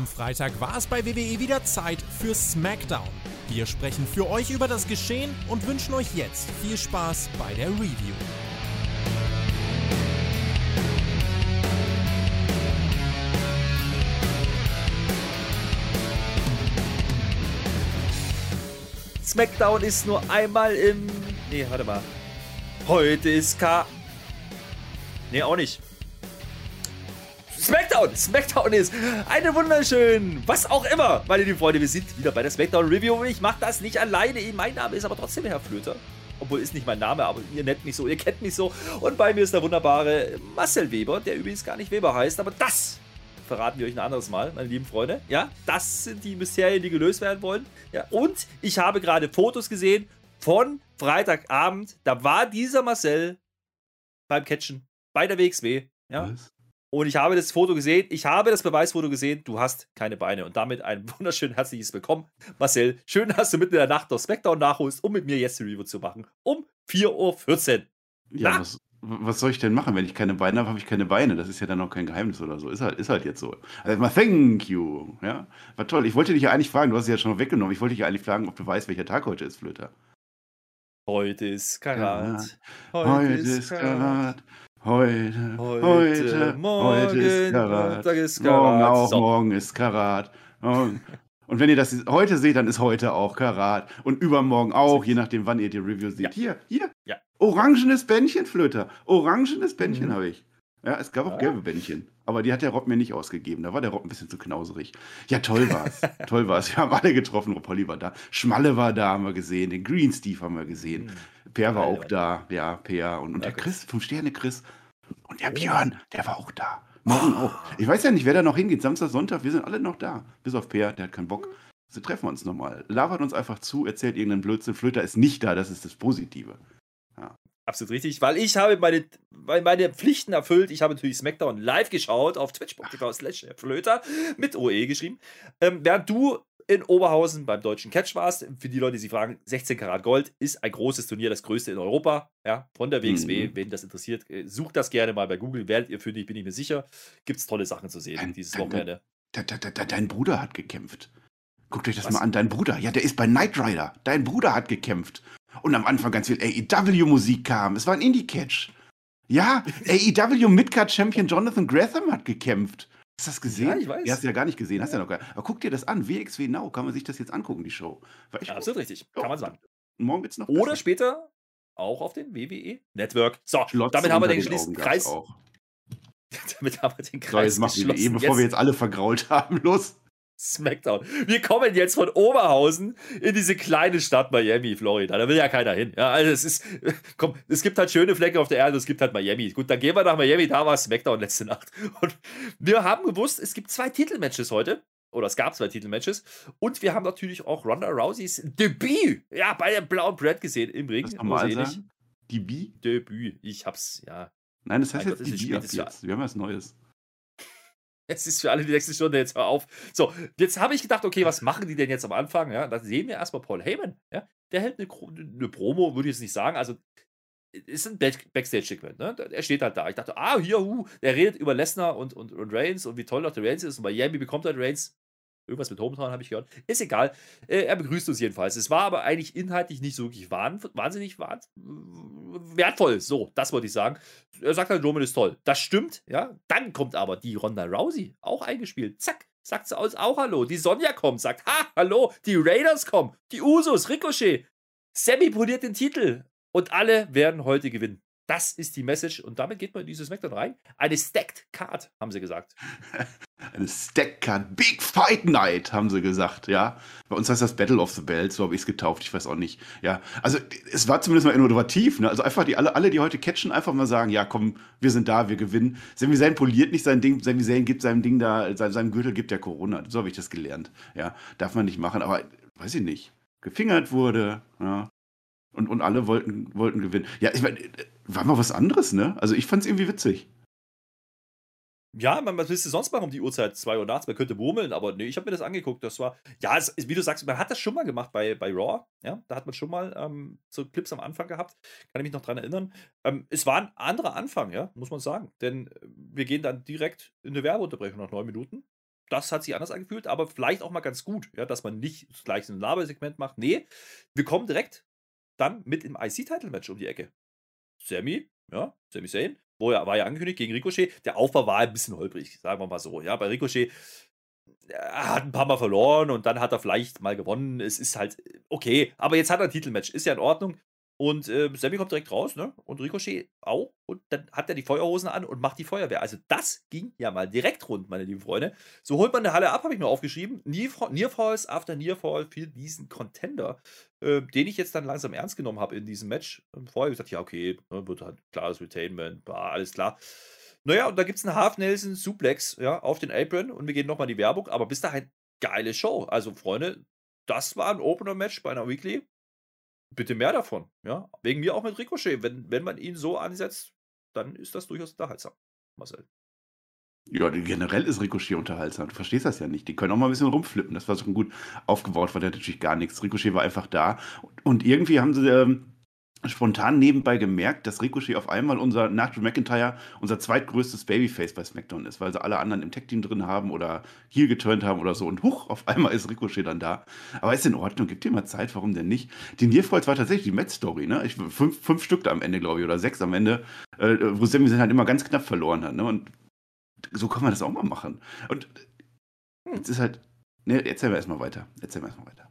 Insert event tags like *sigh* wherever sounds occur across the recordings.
Am Freitag war es bei WWE wieder Zeit für SmackDown. Wir sprechen für euch über das Geschehen und wünschen euch jetzt viel Spaß bei der Review. SmackDown ist nur einmal im. Nee, warte mal. Heute ist K. Nee, auch nicht. Smackdown! Smackdown ist eine wunderschön, was auch immer, meine lieben Freunde. Wir sind wieder bei der Smackdown Review ich mache das nicht alleine. Mein Name ist aber trotzdem Herr Flöter. Obwohl ist nicht mein Name, aber ihr nennt mich so, ihr kennt mich so. Und bei mir ist der wunderbare Marcel Weber, der übrigens gar nicht Weber heißt, aber das verraten wir euch ein anderes Mal, meine lieben Freunde. Ja, das sind die Mysterien, die gelöst werden wollen. Ja, und ich habe gerade Fotos gesehen von Freitagabend. Da war dieser Marcel beim Catchen bei der WXW. Ja. Und ich habe das Foto gesehen, ich habe das Beweisfoto gesehen, du hast keine Beine. Und damit ein *laughs* wunderschön herzliches Willkommen, Marcel. Schön, dass du mitten in der Nacht noch Smackdown nachholst, um mit mir jetzt die Review zu machen. Um 4.14 Uhr. Ja, was, was, soll ich denn machen? Wenn ich keine Beine habe, habe ich keine Beine. Das ist ja dann noch kein Geheimnis oder so. Ist halt, ist halt jetzt so. Also mal thank you. Ja, war toll. Ich wollte dich ja eigentlich fragen, du hast es ja schon weggenommen. Ich wollte dich ja eigentlich fragen, ob du weißt, welcher Tag heute ist, Flöter. Heute ist Karat. Heute, heute ist Karat. Heute, heute, heute, morgen, heute ist Karat. Ist Karat. Morgen auch, so. morgen ist Karat. Und, und wenn ihr das heute seht, dann ist heute auch Karat. Und übermorgen auch, je nachdem, wann ihr die Review seht. Ja. Hier, hier. Ja. Orangenes Bändchen, Flöter. Orangenes Bändchen mhm. habe ich. Ja, es gab auch gelbe Bändchen. Aber die hat der Rob mir nicht ausgegeben. Da war der Rob ein bisschen zu knauserig. Ja, toll war's. *laughs* toll war's. Wir haben alle getroffen. Rob Holly war da. Schmalle war da, haben wir gesehen. Den Green Steve haben wir gesehen. Mhm. Per war auch da, ja, Per und, und der Chris, fünf Sterne Chris. Und der Björn, der war auch da. Morgen auch. Ich weiß ja nicht, wer da noch hingeht. Samstag, Sonntag, wir sind alle noch da. Bis auf Per, der hat keinen Bock. So treffen wir uns nochmal. Labert uns einfach zu, erzählt irgendeinen Blödsinn. Flöter ist nicht da, das ist das Positive. Absolut richtig, weil ich habe meine, meine Pflichten erfüllt. Ich habe natürlich SmackDown live geschaut auf twitch.tv slash Flöter mit OE geschrieben. Ähm, während du in Oberhausen beim deutschen Catch warst. Für die Leute, die sich fragen, 16 Karat Gold ist ein großes Turnier, das größte in Europa, ja, von der WXW. Mhm. Wenn das interessiert, äh, sucht das gerne mal bei Google, werdet ihr fündig, bin ich mir sicher. Gibt es tolle Sachen zu sehen dein, dieses dein, Wochenende. Dein, dein, Bruder hat gekämpft. Guckt euch das Was? mal an, dein Bruder. Ja, der ist bei Knight Rider. Dein Bruder hat gekämpft. Und am Anfang ganz viel AEW-Musik kam. Es war ein Indie-Catch. Ja, AEW Midcard Champion Jonathan Gratham hat gekämpft. Hast du das gesehen? Ja, ich weiß. Du hast ja gar nicht gesehen, hast ja noch gar Aber guck dir das an. WXW Now, kann man sich das jetzt angucken, die Show. Ja, absolut richtig. Kann man sagen. Morgen wird's noch Oder besser. später auch auf den WWE Network. So, Schlotz damit haben wir den, den Kreis. *laughs* damit haben wir den Kreis so, jetzt geschlossen. WWE, bevor jetzt. wir jetzt alle vergrault haben. *laughs* Los. Smackdown. Wir kommen jetzt von Oberhausen in diese kleine Stadt Miami, Florida. Da will ja keiner hin. Ja, also es ist, *laughs* komm, es gibt halt schöne Flecke auf der Erde, es gibt halt Miami. Gut, dann gehen wir nach Miami, da war Smackdown letzte Nacht. Und wir haben gewusst, es gibt zwei Titelmatches heute. Oder es gab zwei Titelmatches. Und wir haben natürlich auch Ronda Rouseys Debüt, ja, bei der blauen Brad gesehen im Ring. Das normal sagen? Debüt? Debüt. Ich hab's, ja. Nein, das heißt jetzt Debüt ab jetzt. Wir haben was Neues. Es ist für alle die nächste Stunde jetzt mal auf. So, jetzt habe ich gedacht, okay, was machen die denn jetzt am Anfang? Ja, da sehen wir erstmal Paul Heyman. Ja, der hält eine, eine Promo, würde ich jetzt nicht sagen. Also, ist ein Backstage-Segment. Ne? Er steht halt da. Ich dachte, ah, hier, uh, der redet über Lesnar und, und, und Reigns und wie toll doch der Reigns ist. Und bei Miami bekommt er Reigns Irgendwas mit Hometown habe ich gehört. Ist egal. Äh, er begrüßt uns jedenfalls. Es war aber eigentlich inhaltlich nicht so wirklich wahnsinnig wertvoll. So, das wollte ich sagen. Er sagt halt, Roman ist toll. Das stimmt, ja. Dann kommt aber die Ronda Rousey, auch eingespielt. Zack, sagt sie aus, auch Hallo. Die Sonja kommt, sagt, ha, hallo. Die Raiders kommen. Die Usos, Ricochet. Sammy poliert den Titel. Und alle werden heute gewinnen. Das ist die Message und damit geht man in dieses Smackdown rein. Eine Stacked Card, haben sie gesagt. *laughs* Eine Stacked Card. Big Fight Night, haben sie gesagt, ja. Bei uns heißt das Battle of the Bells, so habe ich es getauft, ich weiß auch nicht. Ja, also es war zumindest mal innovativ, ne? Also einfach die alle, alle, die heute catchen, einfach mal sagen, ja komm, wir sind da, wir gewinnen. Sami Zayn poliert nicht sein Ding, Sami Zayn gibt seinem Ding da, seinem Gürtel gibt der Corona. So habe ich das gelernt. Ja, darf man nicht machen, aber weiß ich nicht. Gefingert wurde, ja. Und, und alle wollten, wollten gewinnen. Ja, ich meine, war mal was anderes, ne? Also ich fand es irgendwie witzig. Ja, man, was willst du sonst machen um die Uhrzeit? 2 Uhr nachts? Man könnte murmeln, aber nee, ich habe mir das angeguckt. Das war, ja, es, wie du sagst, man hat das schon mal gemacht bei, bei Raw. Ja, da hat man schon mal ähm, so Clips am Anfang gehabt. Kann ich mich noch dran erinnern. Ähm, es war ein anderer Anfang, ja, muss man sagen. Denn wir gehen dann direkt in eine Werbeunterbrechung nach neun Minuten. das hat sich anders angefühlt, aber vielleicht auch mal ganz gut, ja, dass man nicht gleich ein Labersegment macht. Nee, wir kommen direkt dann mit dem IC-Title-Match um die Ecke. Sammy, ja, Sammy Zayn, wo er war ja angekündigt gegen Ricochet. Der Aufbau war ein bisschen holprig, sagen wir mal so. Ja, bei Ricochet er hat ein paar Mal verloren und dann hat er vielleicht mal gewonnen. Es ist halt okay. Aber jetzt hat er ein Titelmatch. Ist ja in Ordnung. Und äh, Sammy kommt direkt raus, ne? Und Ricochet auch. Und dann hat er die Feuerhosen an und macht die Feuerwehr. Also das ging ja mal direkt rund, meine lieben Freunde. So holt man eine Halle ab, habe ich mir aufgeschrieben. Nearfalls after Nearfall für diesen Contender, äh, den ich jetzt dann langsam ernst genommen habe in diesem Match. Ähm, vorher gesagt, ja, okay, ne, wird halt klares Retainment, war alles klar. Naja, und da gibt es einen Half Nelson Suplex ja, auf den Apron und wir gehen nochmal in die Werbung. Aber bis dahin, geile Show. Also, Freunde, das war ein Opener-Match bei einer Weekly bitte mehr davon. Ja, wegen mir auch mit Ricochet. Wenn, wenn man ihn so ansetzt, dann ist das durchaus unterhaltsam, Marcel. Ja, generell ist Ricochet unterhaltsam. Du verstehst das ja nicht. Die können auch mal ein bisschen rumflippen. Das war schon gut aufgebaut, weil der natürlich gar nichts. Ricochet war einfach da. Und irgendwie haben sie ähm, spontan nebenbei gemerkt, dass Ricochet auf einmal unser, nach Drew McIntyre, unser zweitgrößtes Babyface bei SmackDown ist, weil sie alle anderen im Tech-Team drin haben oder hier geturnt haben oder so. Und huch, auf einmal ist Ricochet dann da. Aber ist in Ordnung, gibt dir mal Zeit, warum denn nicht? Die Nierfreuz war tatsächlich die Met-Story, ne? Ich, fünf, fünf Stück da am Ende, glaube ich, oder sechs am Ende, äh, wo Sammy halt immer ganz knapp verloren hat, ne? Und so kann man das auch mal machen. Und jetzt ist halt, ne, erzählen wir erstmal weiter. Erzählen wir erstmal weiter.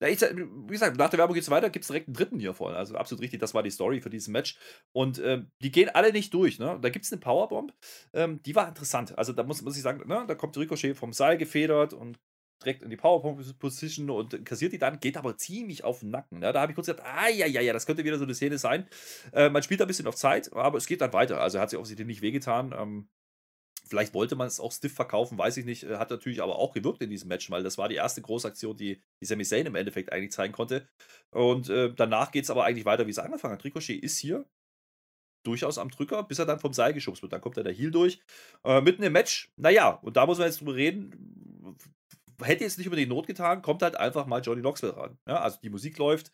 Ja, ich, wie gesagt, nach der Werbung geht es weiter, gibt es direkt einen dritten hier voll. Also absolut richtig, das war die Story für dieses Match. Und ähm, die gehen alle nicht durch. Ne? Da gibt es eine Powerbomb, ähm, die war interessant. Also da muss, muss ich sagen, ne? da kommt Ricochet vom Seil gefedert und direkt in die Powerbomb-Position und kassiert die dann, geht aber ziemlich auf den Nacken. Ne? Da habe ich kurz gedacht, ah ja, ja, ja, das könnte wieder so eine Szene sein. Äh, man spielt da ein bisschen auf Zeit, aber es geht dann weiter. Also er hat sich offensichtlich nicht wehgetan. Ähm, Vielleicht wollte man es auch stiff verkaufen, weiß ich nicht. Hat natürlich aber auch gewirkt in diesem Match, weil das war die erste Großaktion, die, die Sami Zayn im Endeffekt eigentlich zeigen konnte. Und äh, danach geht es aber eigentlich weiter, wie es angefangen hat. Ricochet ist hier durchaus am Drücker, bis er dann vom Seil geschubst wird. Dann kommt er der Heal durch. Äh, mitten im Match, naja, und da muss man jetzt drüber reden. Hätte jetzt nicht über die Not getan, kommt halt einfach mal Johnny Knoxville ran. Ja, also die Musik läuft.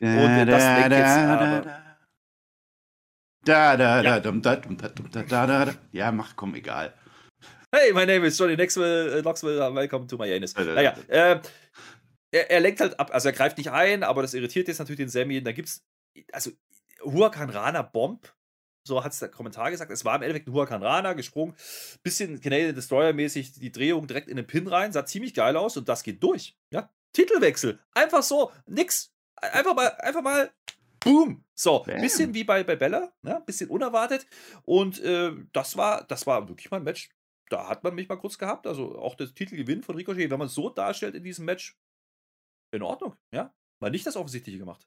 Da, und das da, lenkt jetzt. Da, da, da, da, dum, da, dum, da, dum, da, da, da, da. Ja, mach, komm, egal. Hey, my name is Johnny Knoxville, Knoxville welcome to my anus. Naja, äh, er, er lenkt halt ab, also er greift nicht ein, aber das irritiert jetzt natürlich den Sammy. Da gibt's, also Huracan Rana Bomb, so hat es der Kommentar gesagt. Es war im Endeffekt ein Huracan Rana gesprungen, bisschen Canadian Destroyer mäßig, die Drehung direkt in den Pin rein, sah ziemlich geil aus und das geht durch. Ja, Titelwechsel, einfach so, nix, einfach mal, einfach mal Boom! So, ein bisschen wie bei, bei Bella, ne? bisschen unerwartet. Und äh, das, war, das war wirklich mal ein Match, da hat man mich mal kurz gehabt. Also auch der Titelgewinn von Ricochet, wenn man es so darstellt in diesem Match, in Ordnung, ja. Mal nicht das Offensichtliche gemacht.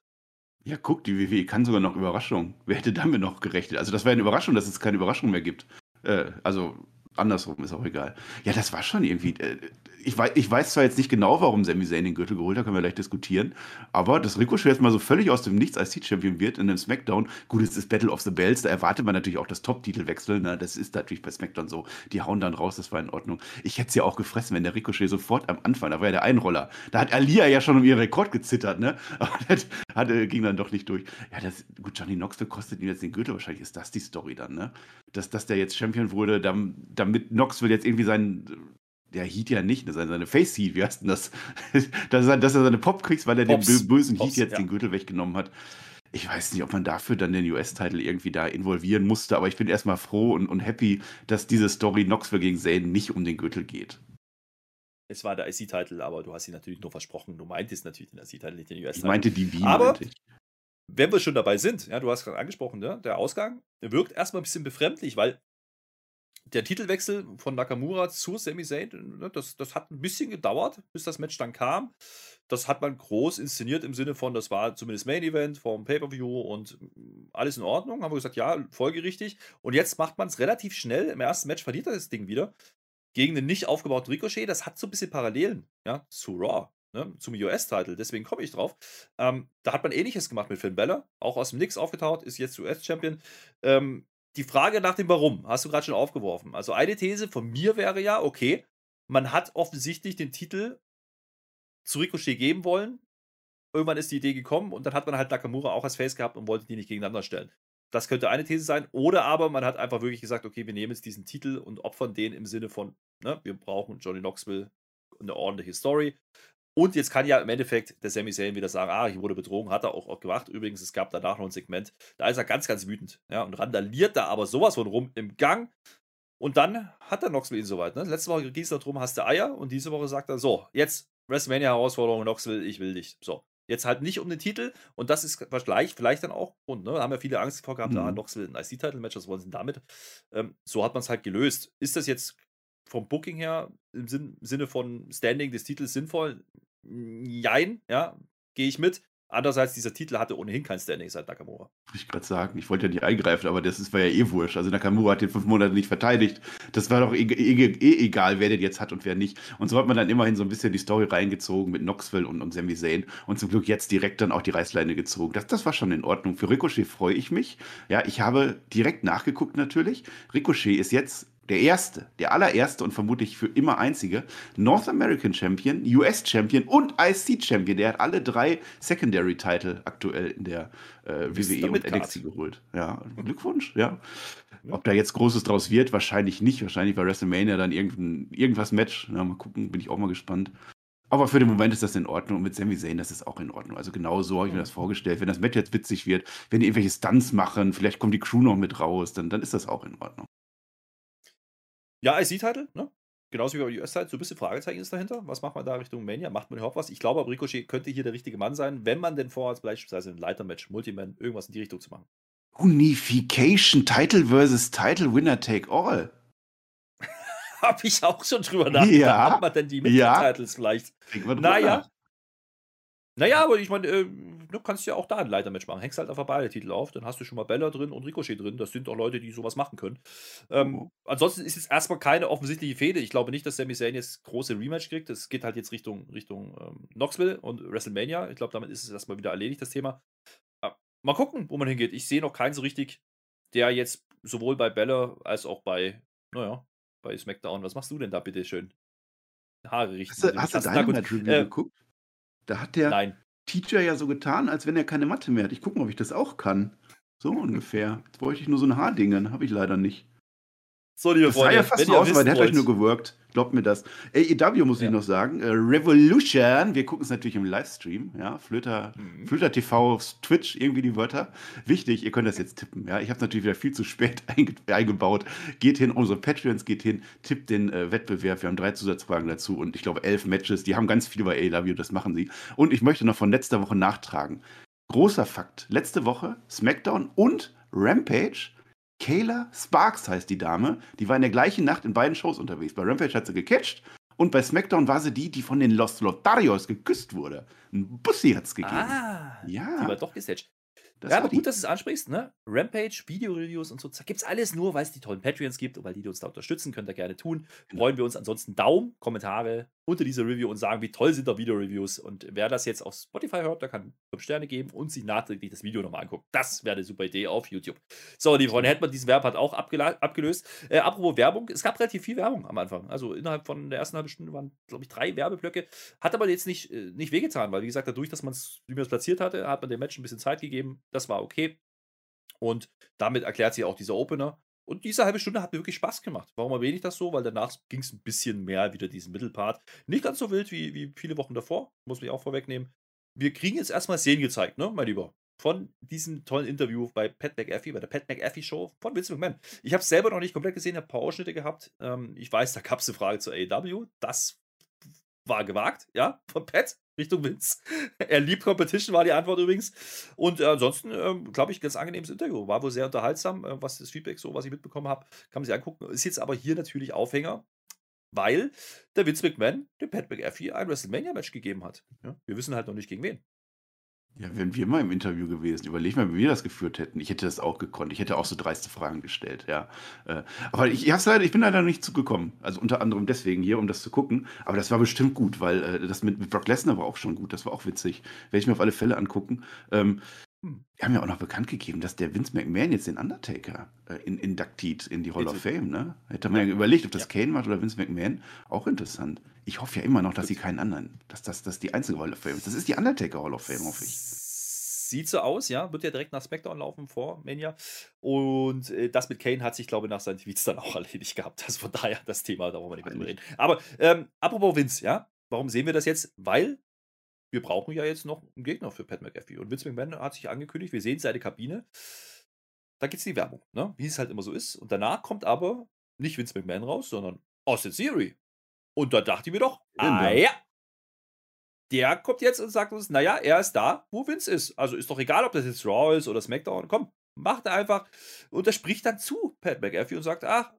Ja, guck, die WWE kann sogar noch Überraschung. Wer hätte damit noch gerechnet? Also, das wäre eine Überraschung, dass es keine Überraschung mehr gibt. Äh, also, andersrum ist auch egal. Ja, das war schon irgendwie. Äh, ich, weiß, ich weiß zwar jetzt nicht genau, warum Sami Zayn den Gürtel geholt hat, können wir gleich diskutieren. Aber dass Ricochet jetzt mal so völlig aus dem Nichts als T-Champion wird in einem Smackdown. Gut, es ist Battle of the Bells, da erwartet man natürlich auch das Top-Titelwechsel. Ne? Das ist natürlich bei Smackdown so. Die hauen dann raus, das war in Ordnung. Ich hätte es ja auch gefressen, wenn der Ricochet sofort am Anfang, da war ja der Einroller. Da hat Alia ja schon um ihren Rekord gezittert, ne? *laughs* Aber das hat, ging dann doch nicht durch. Ja, das, gut, Johnny Knoxville kostet ihm jetzt den Gürtel. Wahrscheinlich ist das die Story dann, ne? Dass, dass der jetzt Champion wurde, damit Knoxville jetzt irgendwie seinen der Heat ja nicht, seine, seine Face Heat, wie heißt denn das? *laughs* dass, er, dass er seine Pop kriegt, weil er Pops. dem bösen Pops, Heat jetzt ja. den Gürtel weggenommen hat. Ich weiß nicht, ob man dafür dann den US-Titel irgendwie da involvieren musste, aber ich bin erstmal froh und, und happy, dass diese Story Knoxville gegen Zane nicht um den Gürtel geht. Es war der IC-Titel, aber du hast ihn natürlich nur versprochen. Du meintest natürlich den IC-Titel, nicht den US-Titel. Ich meinte die Wien. Aber wenn wir schon dabei sind, ja, du hast gerade angesprochen, ja, der Ausgang, wirkt erstmal ein bisschen befremdlich, weil der Titelwechsel von Nakamura zu Sami Zayn, ne, das, das hat ein bisschen gedauert, bis das Match dann kam. Das hat man groß inszeniert im Sinne von, das war zumindest Main Event vom Pay-Per-View und alles in Ordnung. Haben wir gesagt, ja, folgerichtig. Und jetzt macht man es relativ schnell. Im ersten Match verliert er das Ding wieder gegen den nicht aufgebauten Ricochet. Das hat so ein bisschen Parallelen ja, zu Raw. Ne, zum US-Titel, deswegen komme ich drauf. Ähm, da hat man ähnliches gemacht mit Finn Balor, auch aus dem Nix aufgetaucht, ist jetzt US-Champion. Ähm, die Frage nach dem Warum hast du gerade schon aufgeworfen. Also eine These von mir wäre ja, okay, man hat offensichtlich den Titel zu Ricochet geben wollen. Irgendwann ist die Idee gekommen und dann hat man halt Nakamura auch als Face gehabt und wollte die nicht gegeneinander stellen. Das könnte eine These sein. Oder aber man hat einfach wirklich gesagt, okay, wir nehmen jetzt diesen Titel und opfern den im Sinne von, ne, wir brauchen Johnny Knoxville eine ordentliche Story. Und jetzt kann ja im Endeffekt der Sami Zayn wieder sagen, ah, ich wurde betrogen, hat er auch, auch gemacht. Übrigens, es gab danach noch ein Segment, da ist er ganz, ganz wütend, ja, und randaliert da aber sowas von rum im Gang. Und dann hat der Knoxville ihn soweit. Ne? Letzte Woche ging es darum, hast du Eier und diese Woche sagt er, so, jetzt WrestleMania-Herausforderung, Knoxville, ich will dich. So. Jetzt halt nicht um den Titel und das ist vielleicht, vielleicht dann auch, und ne, da haben ja viele Angst vor gehabt, mhm. ah, Knoxville ein IC-Title-Match, was wollen sie denn damit? Ähm, so hat man es halt gelöst. Ist das jetzt vom Booking her im Sinn, Sinne von Standing des Titels sinnvoll? Jein, ja, gehe ich mit. Andererseits, dieser Titel hatte ohnehin kein Standing seit Nakamura. Ich gerade sagen, ich wollte ja nicht eingreifen, aber das ist, war ja eh wurscht. Also Nakamura hat den fünf Monate nicht verteidigt. Das war doch eh, eh, eh, egal, wer den jetzt hat und wer nicht. Und so hat man dann immerhin so ein bisschen die Story reingezogen mit Knoxville und, und Sami Zayn und zum Glück jetzt direkt dann auch die Reißleine gezogen. Das, das war schon in Ordnung. Für Ricochet freue ich mich. Ja, ich habe direkt nachgeguckt natürlich. Ricochet ist jetzt der erste, der allererste und vermutlich für immer einzige North American Champion, US Champion und IC Champion. Der hat alle drei Secondary Title aktuell in der äh, WWE und NXT geholt. Ja, Glückwunsch, ja. Ob da jetzt Großes draus wird, wahrscheinlich nicht. Wahrscheinlich bei WrestleMania dann irgendein, irgendwas Match. Ja, mal gucken, bin ich auch mal gespannt. Aber für den Moment ist das in Ordnung. Und mit Sami Zayn, das ist auch in Ordnung. Also genau so habe ich mir das vorgestellt. Wenn das Match jetzt witzig wird, wenn die irgendwelche Stunts machen, vielleicht kommt die Crew noch mit raus, dann, dann ist das auch in Ordnung. Ja, IC-Title, ne? Genauso wie bei US-Title, so ein bisschen Fragezeichen ist dahinter. Was macht man da Richtung Mania? Macht man überhaupt was? Ich glaube, Ricochet könnte hier der richtige Mann sein, wenn man denn vorhat, beispielsweise ein Leitermatch, Multiman, irgendwas in die Richtung zu machen. Unification, Title versus Title, Winner take all. *laughs* Hab ich auch schon drüber nachgedacht. Ja. Hat man denn die Mittel-Titles ja. vielleicht? Naja. Naja, aber ich meine, äh, du kannst ja auch da ein Leitermatch machen. Hängst halt einfach beide Titel auf, dann hast du schon mal Bella drin und Ricochet drin. Das sind auch Leute, die sowas machen können. Ähm, mhm. Ansonsten ist es erstmal keine offensichtliche Fehde. Ich glaube nicht, dass Sami Zayn jetzt große Rematch kriegt. Es geht halt jetzt Richtung, Richtung ähm, Knoxville und WrestleMania. Ich glaube, damit ist es erstmal wieder erledigt, das Thema. Äh, mal gucken, wo man hingeht. Ich sehe noch keinen so richtig, der jetzt sowohl bei Bella als auch bei, naja, bei SmackDown. Was machst du denn da bitte schön? Haare richten. Hast du, hast du Dynamite Review äh, geguckt? Da hat der Nein. Teacher ja so getan, als wenn er keine Mathe mehr hat. Ich gucke mal, ob ich das auch kann. So ungefähr. Jetzt bräuchte ich nur so ein Haardingen. Habe ich leider nicht. So, liebe das Freunde, sah ja fast so aus, aber der hat euch nur gewirkt. Glaubt mir das. AEW muss ja. ich noch sagen. Äh, Revolution. Wir gucken es natürlich im Livestream. Ja, Flöter, mhm. Flöter TV auf Twitch, irgendwie die Wörter. Wichtig, ihr könnt das jetzt tippen. Ja, ich habe es natürlich wieder viel zu spät *laughs* einge eingebaut. Geht hin, unsere Patreons geht hin, tippt den äh, Wettbewerb. Wir haben drei Zusatzfragen dazu und ich glaube elf Matches. Die haben ganz viel bei AEW, das machen sie. Und ich möchte noch von letzter Woche nachtragen. Großer Fakt. Letzte Woche SmackDown und Rampage Kayla Sparks heißt die Dame. Die war in der gleichen Nacht in beiden Shows unterwegs. Bei Rampage hat sie gecatcht und bei SmackDown war sie die, die von den Los Lotarios geküsst wurde. Ein Bussi hat es gegeben. Ah, ja. Die war doch gesetzt. Das ja, aber gut, dass du es ansprichst, ne? Rampage, Video-Reviews und so. Gibt es alles nur, weil es die tollen Patreons gibt und weil die, die uns da unterstützen, könnt ihr gerne tun. Genau. Freuen wir uns ansonsten Daumen, Kommentare unter dieser Review und sagen, wie toll sind da Video-Reviews. Und wer das jetzt auf Spotify hört, der kann 5 Sterne geben und sich nachträglich das Video nochmal angucken. Das wäre eine super Idee auf YouTube. So, liebe Freunde, hätten wir diesen Werbepart auch abgelöst. Äh, apropos Werbung, es gab relativ viel Werbung am Anfang. Also innerhalb von der ersten halben Stunde waren, glaube ich, drei Werbeblöcke. Hat aber jetzt nicht, äh, nicht wehgetan, weil, wie gesagt, dadurch, dass man man es platziert hatte, hat man dem Match ein bisschen Zeit gegeben. Das war okay. Und damit erklärt sich auch dieser Opener. Und diese halbe Stunde hat mir wirklich Spaß gemacht. Warum erwähne ich das so? Weil danach ging es ein bisschen mehr wieder diesen Mittelpart. Nicht ganz so wild wie, wie viele Wochen davor, muss ich auch vorwegnehmen. Wir kriegen jetzt erstmal Szenen gezeigt, ne, mein Lieber? Von diesem tollen Interview bei Pat McAfee, bei der Pat McAfee Show von Vince McMahon. Ich habe es selber noch nicht komplett gesehen, habe ein paar Ausschnitte gehabt. Ähm, ich weiß, da gab es eine Frage zur AEW. Das war gewagt, ja, von Pat. Richtung Vince. *laughs* Er liebt Competition, war die Antwort übrigens. Und äh, ansonsten, äh, glaube ich, ganz angenehmes Interview. War wohl sehr unterhaltsam, äh, was das Feedback so, was ich mitbekommen habe, kann man sich angucken. Ist jetzt aber hier natürlich Aufhänger, weil der Vince McMahon dem Pat McAfee ein WrestleMania-Match gegeben hat. Ja? Wir wissen halt noch nicht gegen wen. Ja, wären wir mal im Interview gewesen, überleg mal, wie wir das geführt hätten. Ich hätte das auch gekonnt. Ich hätte auch so dreiste Fragen gestellt, ja. Äh, aber ich, ich, leider, ich bin leider nicht zugekommen. Also unter anderem deswegen hier, um das zu gucken. Aber das war bestimmt gut, weil äh, das mit, mit Brock Lesnar war auch schon gut. Das war auch witzig. Werde ich mir auf alle Fälle angucken. Ähm, hm. wir haben ja auch noch bekannt gegeben, dass der Vince McMahon jetzt den Undertaker äh, in, induktiert in die Hall of Fame, ne? Hätte man ja überlegt, ob das ja. Kane macht oder Vince McMahon. Auch interessant. Ich hoffe ja immer noch, dass sie keinen anderen, dass das dass die einzige Hall of Fame ist. Das ist die Undertaker Hall of Fame, hoffe ich. Sieht so aus, ja. Wird ja direkt nach SmackDown laufen vor Mania. Und äh, das mit Kane hat sich, glaube ich, nach seinen Tweets dann auch *laughs* erledigt gehabt. Das von daher das Thema, da wollen wir nicht mehr drüber reden. Aber ähm, apropos Vince, ja. Warum sehen wir das jetzt? Weil wir brauchen ja jetzt noch einen Gegner für Pat McAfee. Und Vince McMahon hat sich angekündigt, wir sehen seine Kabine. Da gibt es die Werbung, ne? wie es halt immer so ist. Und danach kommt aber nicht Vince McMahon raus, sondern Austin Theory. Und da dachte ich mir doch, ah ja, der kommt jetzt und sagt uns, naja, er ist da, wo Vince ist. Also ist doch egal, ob das jetzt Raw ist oder SmackDown. Komm, macht er einfach. Und er spricht dann zu Pat McAfee und sagt, ach,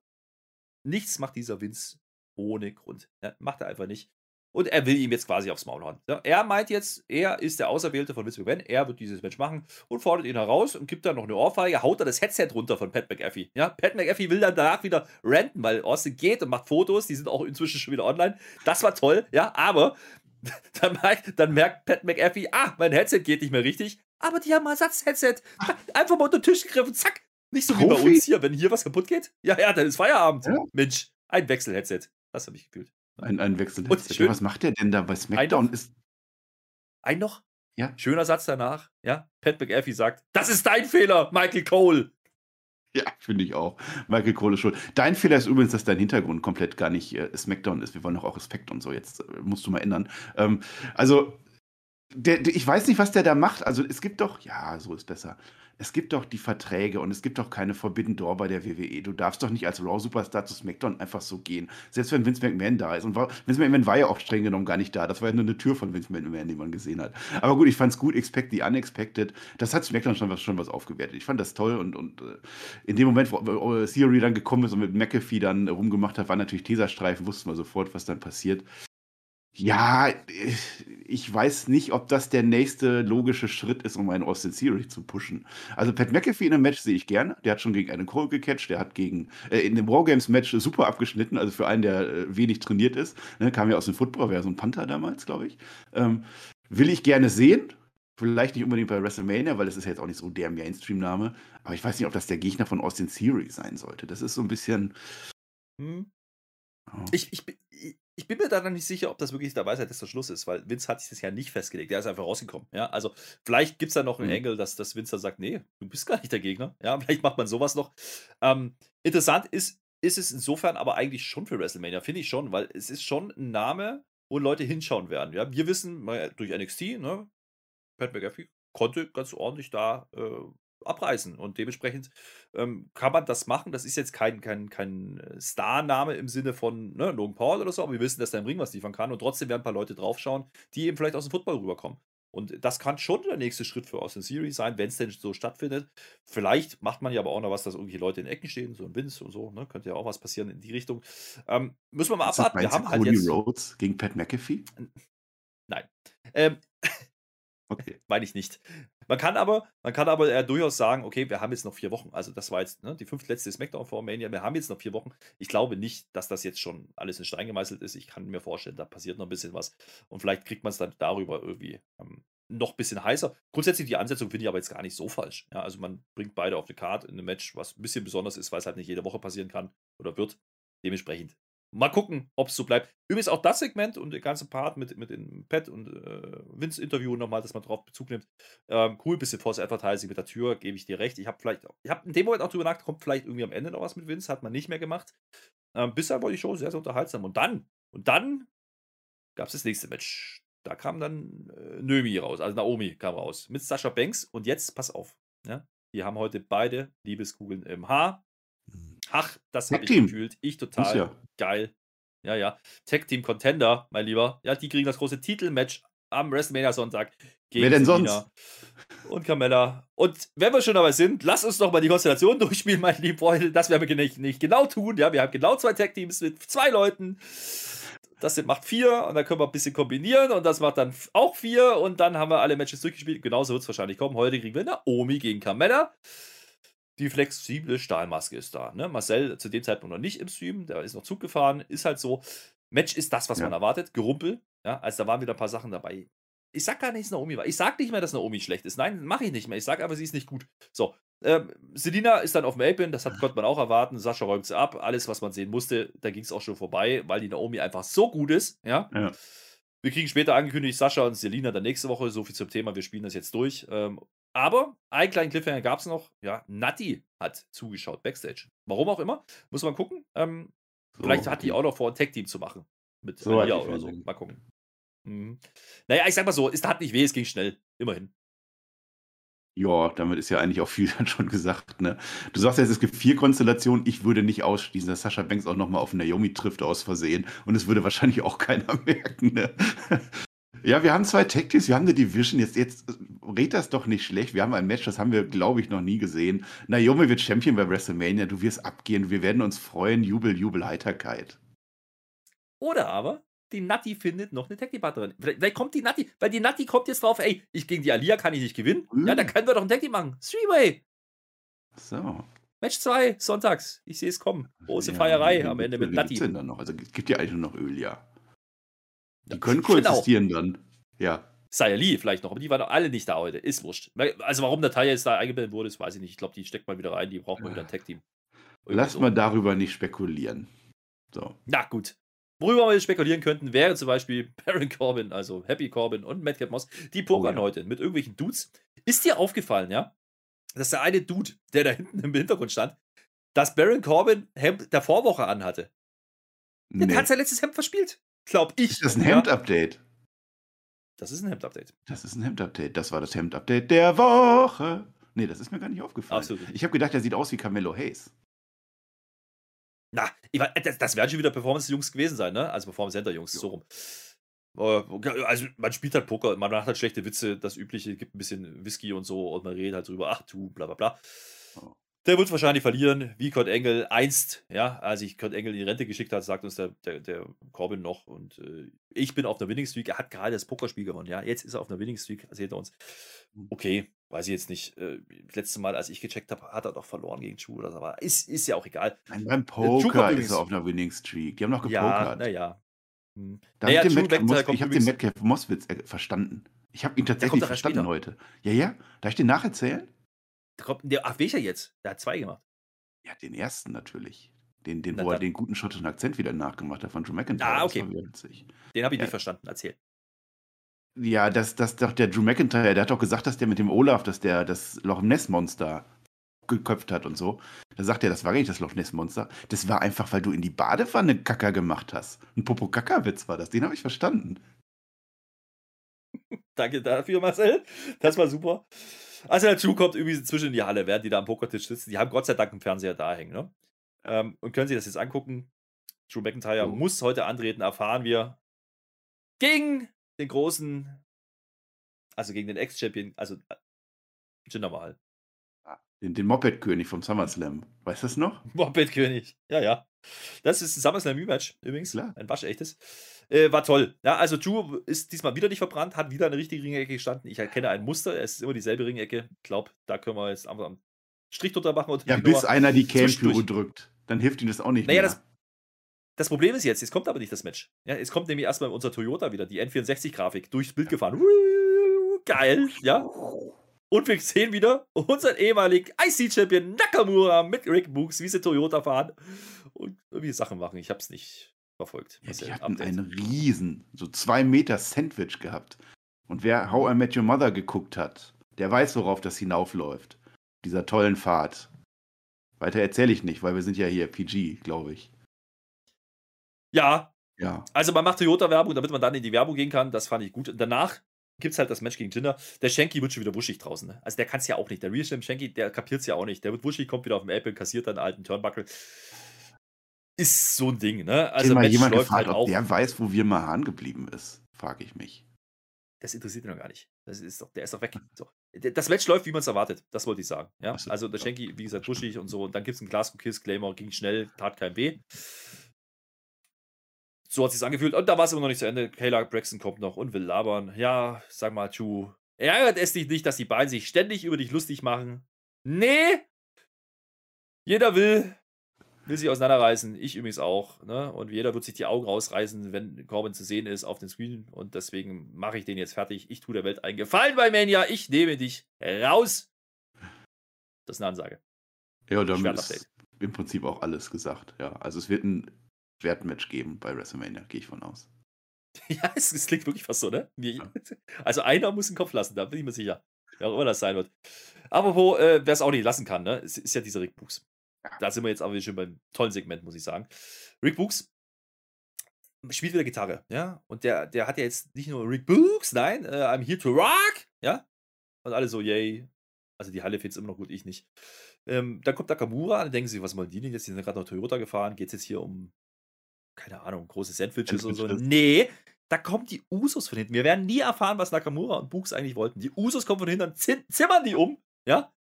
nichts macht dieser Vince ohne Grund. Ja, macht er einfach nicht. Und er will ihm jetzt quasi aufs Maul hauen. Er meint jetzt, er ist der Auserwählte von Vince McMahon, er wird dieses Match machen und fordert ihn heraus und gibt dann noch eine Ohrfeige, haut dann das Headset runter von Pat McAfee. Ja, Pat McAfee will dann danach wieder ranten, weil Austin geht und macht Fotos, die sind auch inzwischen schon wieder online. Das war toll, ja, aber *laughs* dann merkt, dann merkt Pat McAfee, ah, mein Headset geht nicht mehr richtig, aber die haben ein Ersatz-Headset. Einfach mal unter den Tisch gegriffen, zack. Nicht so wie Profi? bei uns hier, wenn hier was kaputt geht. Ja, ja, dann ist Feierabend. Ja. Mensch, ein Wechsel-Headset. Das habe ich gefühlt. Ein, ein Wechsel. Ja, was macht der denn da bei SmackDown? Ein ist ein noch? Ja. Schöner Satz danach. Ja. Pat McAfee sagt: Das ist dein Fehler, Michael Cole. *laughs* Ja, finde ich auch. Michael Cole ist schuld. Dein Fehler ist übrigens, dass dein Hintergrund komplett gar nicht äh, SmackDown ist. Wir wollen doch auch Respekt und so. Jetzt äh, musst du mal ändern. Ähm, also, der, der, ich weiß nicht, was der da macht. Also, es gibt doch, ja, so ist besser es gibt doch die Verträge und es gibt doch keine Forbidden Door bei der WWE. Du darfst doch nicht als Raw-Superstar zu SmackDown einfach so gehen. Selbst wenn Vince McMahon da ist. Und Vince McMahon war ja auch streng genommen gar nicht da. Das war ja nur eine Tür von Vince McMahon, die man gesehen hat. Aber gut, ich fand es gut, Expect the Unexpected. Das hat SmackDown schon was, schon was aufgewertet. Ich fand das toll und, und äh, in dem Moment, wo, Theory dann gekommen ist und mit McAfee dann rumgemacht hat, war natürlich Teserstreifen, wussten wir sofort, was dann passiert. Ja, ich weiß nicht, ob das der nächste logische Schritt ist, um einen Austin Theory zu pushen. Also Pat McAfee in einem Match sehe ich gerne. Der hat schon gegen einen Cole gecatcht, der hat gegen äh, in dem Wargames-Match super abgeschnitten, also für einen, der äh, wenig trainiert ist. Ne, kam ja aus dem Football, wäre so ein Panther damals, glaube ich. Ähm, will ich gerne sehen. Vielleicht nicht unbedingt bei WrestleMania, weil das ist ja jetzt auch nicht so der Mainstream-Name. Aber ich weiß nicht, ob das der Gegner von Austin Theory sein sollte. Das ist so ein bisschen. Hm. Oh. Ich, ich, ich bin mir da noch nicht sicher, ob das wirklich der Weisheit des Schluss ist, weil Vince hat sich das ja nicht festgelegt. Der ist einfach rausgekommen. Ja, also vielleicht gibt es da noch einen mhm. Engel, dass, dass Vince dann sagt, nee, du bist gar nicht der Gegner. Ja, vielleicht macht man sowas noch. Ähm, interessant ist, ist es insofern aber eigentlich schon für WrestleMania, finde ich schon, weil es ist schon ein Name, wo Leute hinschauen werden. Ja, wir wissen durch NXT, ne, Pat McAfee konnte ganz ordentlich da äh, abreißen. Und dementsprechend ähm, kann man das machen. Das ist jetzt kein, kein, kein äh, Star-Name im Sinne von ne, Logan Paul oder so, aber wir wissen, dass der im Ring was liefern kann. Und trotzdem werden ein paar Leute draufschauen, die eben vielleicht aus dem Football rüberkommen. Und das kann schon der nächste Schritt für Austin Series sein, wenn es denn so stattfindet. Vielleicht macht man ja aber auch noch was, dass irgendwelche Leute in Ecken stehen, so ein Vince und so. Ne? Könnte ja auch was passieren in die Richtung. Ähm, müssen wir mal abwarten. Wir haben halt Cody jetzt... Rhodes gegen Pat McAfee? Nein. *laughs* Ähm, Okay. *laughs* Meine ich nicht. Man kann aber, man kann aber äh, durchaus sagen, okay, wir haben jetzt noch vier Wochen. Also das war jetzt ne, die fünftletzte Smackdown vor Mania. Wir haben jetzt noch vier Wochen. Ich glaube nicht, dass das jetzt schon alles in Stein gemeißelt ist. Ich kann mir vorstellen, da passiert noch ein bisschen was. Und vielleicht kriegt man es dann darüber irgendwie ähm, noch ein bisschen heißer. Grundsätzlich die Ansetzung finde ich aber jetzt gar nicht so falsch. Ja, also man bringt beide auf eine Karte in einem Match, was ein bisschen besonders ist, weil es halt nicht jede Woche passieren kann oder wird. Dementsprechend Mal gucken, ob es so bleibt. Übrigens auch das Segment und der ganze Part mit, mit dem Pat und äh, Vince-Interview nochmal, dass man darauf Bezug nimmt. Ähm, cool, bisschen Force Advertising mit der Tür, gebe ich dir recht. Ich habe vielleicht, ich habe in dem Moment auch drüber nachgedacht, kommt vielleicht irgendwie am Ende noch was mit Vince, hat man nicht mehr gemacht. Ähm, bisher war die Show sehr, sehr unterhaltsam. Und dann, und dann gab es das nächste Match. Da kam dann äh, Nömi raus, also Naomi kam raus mit Sascha Banks. Und jetzt, pass auf, ja, die haben heute beide Liebeskugeln im Haar. Ach, das habe ich gefühlt. Ich total ja. geil. Ja, ja. Tag Team Contender, mein Lieber. Ja, die kriegen das große Titelmatch am WrestleMania Sonntag gegen Wer denn Selina sonst? und Carmella. Und wenn wir schon dabei sind, lass uns doch mal die Konstellation *laughs* durchspielen, mein lieber. Das werden wir nicht, nicht genau tun. Ja, wir haben genau zwei Tag Teams mit zwei Leuten. Das sind, macht vier und dann können wir ein bisschen kombinieren und das macht dann auch vier und dann haben wir alle Matches durchgespielt. Genauso wird es wahrscheinlich kommen. Heute kriegen wir Naomi gegen Carmella die flexible Stahlmaske ist da. Ne? Marcel zu dem Zeitpunkt noch nicht im Stream, der ist noch Zug gefahren, ist halt so. Match ist das, was ja. man erwartet, Gerumpel. Ja, also da waren wieder ein paar Sachen dabei. Ich sag gar nicht, dass Naomi war. Ich sag nicht mehr, dass Naomi schlecht ist. Nein, mache ich nicht mehr. Ich sag aber, sie ist nicht gut. So, ähm, Selina ist dann auf dem Apron, das hat, konnte man auch erwarten. Sascha räumt sie ab. Alles, was man sehen musste, da ging es auch schon vorbei, weil die Naomi einfach so gut ist. Ja. ja. Wir kriegen später angekündigt, Sascha und Selina dann nächste Woche. So viel zum Thema, wir spielen das jetzt durch. Ähm, Aber einen kleinen Cliffhanger gab es noch. Ja, Natti hat zugeschaut, Backstage. Warum auch immer. Muss man gucken. Ähm, so, vielleicht hat die auch noch vor, ein Tech-Team zu machen. Mit so Alia oder so. Mal gucken. Mhm. Naja, ich sag mal so, es tat nicht weh, es ging schnell. Immerhin. Ja, damit ist ja eigentlich auch viel *laughs* dann schon gesagt, ne? Du sagst jetzt, es gibt vier Konstellationen. Ich würde nicht ausschließen, dass Sascha Banks auch nochmal auf Naomi trifft aus Versehen. Und es würde wahrscheinlich auch keiner *laughs* merken, ne? Ja, wir haben zwei Tactics, wir haben eine Division. Jetzt, jetzt red das doch nicht schlecht. Wir haben ein Match, das haben wir, glaube ich, noch nie gesehen. Naomi wird Champion bei WrestleMania. Du wirst abgehen. Wir werden uns freuen. Jubel, Jubel, Heiterkeit. Oder aber die Natti findet noch eine Tag Team Partnerin. Vielleicht, vielleicht, kommt die Natti, weil die Natti kommt jetzt drauf, ey, ich gegen die Alia kann ich nicht gewinnen. Mhm. Ja, dann können wir doch ein Tag Team machen. Three-Way. So. Match 2, sonntags. Ich sehe es kommen. Große ja, Feierei am Ende mit Natti. Denn dann noch? Also gibt ja eigentlich nur noch Öl, ja. Die können koexistieren dann. Ja. Saya Lee vielleicht noch, aber die waren alle nicht da heute. Ist wurscht. Also warum der Teil jetzt da eingeblendet wurde, das weiß ich nicht. Ich glaube, die steckt mal wieder rein, die braucht mal wieder ein Tag-Team. Lass so. mal darüber nicht spekulieren. So. Na gut. Worüber wir spekulieren könnten, wäre zum Beispiel *laughs* Baron Corbin, also Happy Corbin und Madcap Moss. Die pokern oh, ja. heute mit irgendwelchen Dudes. Ist dir aufgefallen, ja, dass der eine Dude, der da hinten im Hintergrund stand, dass Baron Corbin Hemd der Vorwoche anhatte? Nee. Der hat sein letztes Hemd verspielt. Glaub ich. Ist das ein Hemd-Update? Das ist ein Hemd-Update. Das ist ein Hemd-Update. Das war das Hemd-Update der Woche. Nee, das ist mir gar nicht aufgefallen. Absolut. Ich habe gedacht, er sieht aus wie Carmelo Hayes. Na, das, das werden schon wieder Performance-Jungs gewesen sein, ne? Also Performance-Center-Jungs, so rum. Äh, also man spielt halt Poker, man macht halt schlechte Witze, das Übliche, gibt ein bisschen Whisky und so und man redet halt drüber, ach du, bla bla bla. Oh. Der wird wahrscheinlich verlieren, wie Kurt Engel einst, ja, als ich Kurt Engel in die Rente geschickt hat, sagt uns der, der, der Corbin noch und äh, ich bin auf einer Winning Streak, er hat gerade das Pokerspiel gewonnen, ja, jetzt ist er auf einer Winning Streak, erzählt er uns. Hm. Okay, weiß ich jetzt nicht. Äh, das letzte Mal, als ich gecheckt habe, hat er doch verloren gegen Chu oder so, aber ist, ist ja auch egal. Nein, beim äh, Poker ist er auf einer Winning Streak, die haben noch gepokert. Ja, naja. Hm. naja ich habe den Metcalf Moswitz äh, verstanden. Ich habe ihn tatsächlich verstanden heute. Ja, ja. Darf ich den nacherzählen? Kommt, der, ach, welcher jetzt? Der hat zwei gemacht. Ja, den ersten natürlich. Den, den, wo er den guten schottischen Akzent wieder nachgemacht hat von Drew McIntyre. Ah, okay. Den habe ich ja. nicht verstanden. Erzähl. Ja, das, das doch der Drew McIntyre, der hat doch gesagt, dass der mit dem Olaf, dass der das Loch Ness Monster geköpft hat und so. Da sagt er, das war gar nicht das Loch Ness Monster. Das war einfach, weil du in die Badewanne Kacker gemacht hast. Ein Popo-Kacker-Witz war das. Den habe ich verstanden. Danke dafür, Marcel. Das war super. Also dazu kommt irgendwie zwischen in die Halle, während die da am Pokertisch sitzen. Die haben Gott sei Dank einen Fernseher da hängen, ne? Ähm, und können sich das jetzt angucken. Drew McIntyre oh. muss heute antreten, erfahren wir. Gegen den großen, also gegen den Ex-Champion, also äh, Jinder Mahal. Ah, den, den Moped-König vom SummerSlam. Weißt du das noch? *laughs* Moped-König, ja, ja. Das ist ein SummerSlam-Rematch übrigens. Klar. Ein waschechtes. Äh, war toll. Ja, also Drew ist diesmal wieder nicht verbrannt, hat wieder eine richtige Ringecke gestanden. Ich erkenne ein Muster, es ist immer dieselbe Ringecke. Ich glaube, da können wir jetzt einfach am Strich drunter machen. Und ja, bis einer die Cam drückt. Dann hilft ihm das auch nicht naja, mehr. Das, das Problem ist jetzt, jetzt kommt aber nicht das Match. Ja, es kommt nämlich erstmal unser Toyota wieder, die N64-Grafik, durchs Bild gefahren. Geil, ja. Und wir sehen wieder unseren ehemaligen IC-Champion Nakamura mit Rick Books, wie sie Toyota fahren und irgendwie Sachen machen. Ich hab's nicht verfolgt. Ja, die hatten einen riesen, so zwei Meter Sandwich gehabt. Und wer How I Met Your Mother geguckt hat, der weiß, worauf das hinaufläuft. Dieser tollen Fahrt. Weiter erzähle ich nicht, weil wir sind ja hier PG, glaube ich. Ja. Ja. Also man macht Toyota-Werbung, damit man dann in die Werbung gehen kann. Das fand ich gut. Danach gibt es halt das Match gegen Jinder. Der Shanky wird schon wieder wuschig draußen. Ne? Also der kann es ja auch nicht. Der Real Shanky, der kapiert es ja auch nicht. Der wird wuschig, kommt wieder auf dem Apple, kassiert dann einen alten Turnbuckle ist so ein Ding, ne? Also mal jemand gefragt, halt ob der weiß, wo wir Mahan geblieben ist, frage ich mich. Das interessiert ihn noch gar nicht. Das ist doch, der ist doch weg. So. Das Match läuft, wie man es erwartet. Das wollte ich sagen. Ja? Also der Schenki, wie gesagt, buschig und so. Und dann gibt es einen Glasgow Kiss, Claymore, ging schnell, tat kein B. So hat es sich angefühlt. Und da war es immer noch nicht zu Ende. Kayla Braxton kommt noch und will labern. Ja, sag mal, Chu, ärgert es dich nicht, dass die beiden sich ständig über dich lustig machen? Nee! Jeder will, will sich auseinanderreißen. Ich übrigens auch. Ne? Und jeder wird sich die Augen rausreißen, wenn Corbin zu sehen ist auf dem Screen. Und deswegen mache ich den jetzt fertig. Ich tue der Welt einen Gefallen bei Mania. Ich nehme dich raus. Das ist eine Ansage. Ja, damit ist im Prinzip auch alles gesagt. Ja, also es wird ein Wertmatch geben bei WrestleMania, gehe ich von aus. *laughs* Ja, es, es, klingt wirklich fast so, ne? *laughs* Also einer muss den Kopf lassen, da bin ich mir sicher. wer auch immer das sein wird. Apropos, äh, wer es auch nicht lassen kann, ne? Es ist ja dieser Rick Books. Da sind wir jetzt aber schon beim tollen Segment, muss ich sagen. Rick Books spielt wieder Gitarre, ja. Und der, der hat ja jetzt nicht nur Rick Books, nein, äh, I'm here to rock, ja. Und alle so, yay. Also die Halle findet es immer noch gut, ich nicht. Ähm, dann kommt Nakamura, dann denken sie, was wollen die denn jetzt? Die sind gerade nach Toyota gefahren, geht es jetzt hier um, keine Ahnung, große Sandwiches oder so. Nee, da kommen die Usos von hinten. Wir werden nie erfahren, was Nakamura und Books eigentlich wollten. Die Usos kommen von hinten, zimmern die um, ja.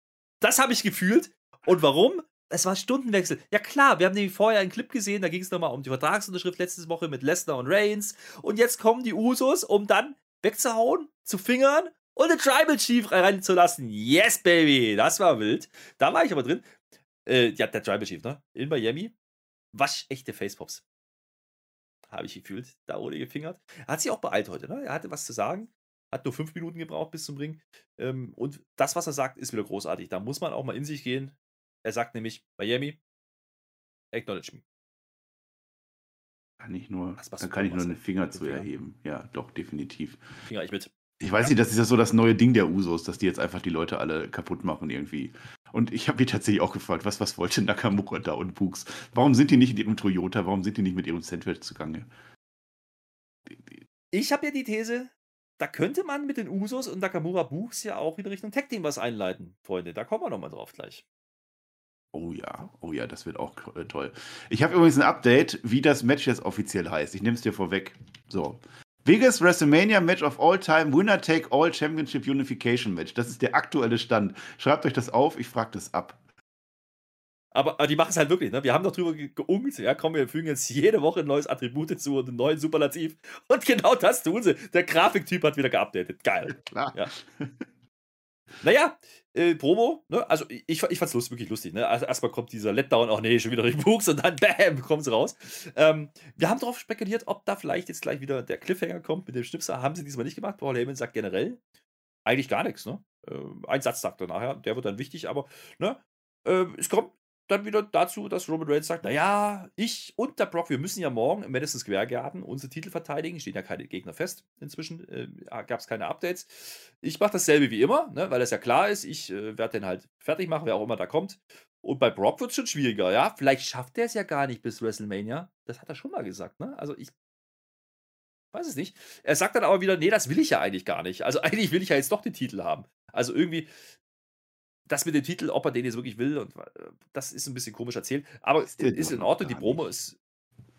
Das habe ich gefühlt. Und warum? Es war Stundenwechsel. Ja klar, wir haben nämlich vorher einen Clip gesehen, da ging es nochmal um die Vertragsunterschrift letzte Woche mit Lesnar und Reigns. Und jetzt kommen die Usos, um dann wegzuhauen, zu fingern und den Tribal Chief reinzulassen. Yes, Baby, das war wild. Da war ich aber drin. Äh, ja, der Tribal Chief, ne? In Miami. Waschechte Facepops. Habe ich gefühlt. Da wurde gefingert. Er hat sich auch beeilt heute, ne? Er hatte was zu sagen. Hat nur fünf Minuten gebraucht bis zum Ring. Ähm, und das, was er sagt, ist wieder großartig. Da muss man auch mal in sich gehen. Er sagt nämlich, Miami, acknowledge me. Kann ich nur, da kann ich nur einen Finger zu erheben. Ja, doch, definitiv. Finger ich mit. Ich weiß nicht, das ist ja so das neue Ding der Usos, dass die jetzt einfach die Leute alle kaputt machen irgendwie. Und ich habe mich tatsächlich auch gefragt, was, was wollte Nakamura da und Books? Warum sind die nicht in ihrem Toyota? Warum sind die nicht mit ihrem Sandwich zugange? Ich habe ja die These, da könnte man mit den Usos und Nakamura Books ja auch wieder Richtung Tag Team was einleiten, Freunde. Da kommen wir nochmal drauf gleich. Oh ja, oh ja, das wird auch äh, toll. Ich habe übrigens ein Update, wie das Match jetzt offiziell heißt. Ich nehme es dir vorweg. So. Biggest WrestleMania Match of all time, Winner Take All Championship Unification Match. Das ist der aktuelle Stand. Schreibt euch das auf, ich frage das ab. Aber, aber, die machen es halt wirklich, ne? Wir haben doch drüber geungt, ja, komm, wir fügen jetzt jede Woche ein neues Attribut hinzu und einen neuen Superlativ. Und genau das tun sie. Der Grafiktyp hat wieder geupdatet. Geil. *laughs* Klar. Ja. Naja, äh, Promo, ne? Also ich, ich fand's lustig, wirklich lustig, ne? Also erstmal kommt dieser Letdown, oh nee, schon wieder Rick Books und dann *laughs* BAM, kommt sie raus. Ähm, wir haben darauf spekuliert, ob da vielleicht jetzt gleich wieder der Cliffhanger kommt mit dem Schnipser. Haben sie diesmal nicht gemacht. Paul Heyman sagt generell eigentlich gar nichts, ne? Äh, ein Satz sagt er nachher, der wird dann wichtig, aber ne? Äh, es kommt dann wieder dazu, dass Roman Reigns sagt, naja, ich und der Brock, wir müssen ja morgen im Madison Square Garden unsere Titel verteidigen. Stehen ja keine Gegner fest inzwischen. Äh, Gab es keine Updates. Ich mache dasselbe wie immer, ne, weil das ja klar ist. Ich äh, werde den halt fertig machen, wer auch immer da kommt. Und bei Brock wird es schon schwieriger, ja. Vielleicht schafft er es ja gar nicht bis WrestleMania. Das hat er schon mal gesagt, ne? Also ich weiß es nicht. Er sagt dann aber wieder, nee, das will ich ja eigentlich gar nicht. Also *laughs* eigentlich will ich ja jetzt doch den Titel haben. Also irgendwie, das mit dem Titel, ob er den jetzt wirklich will, und äh, das ist ein bisschen komisch erzählt. Aber ist, ist in Ordnung, die Promo ist,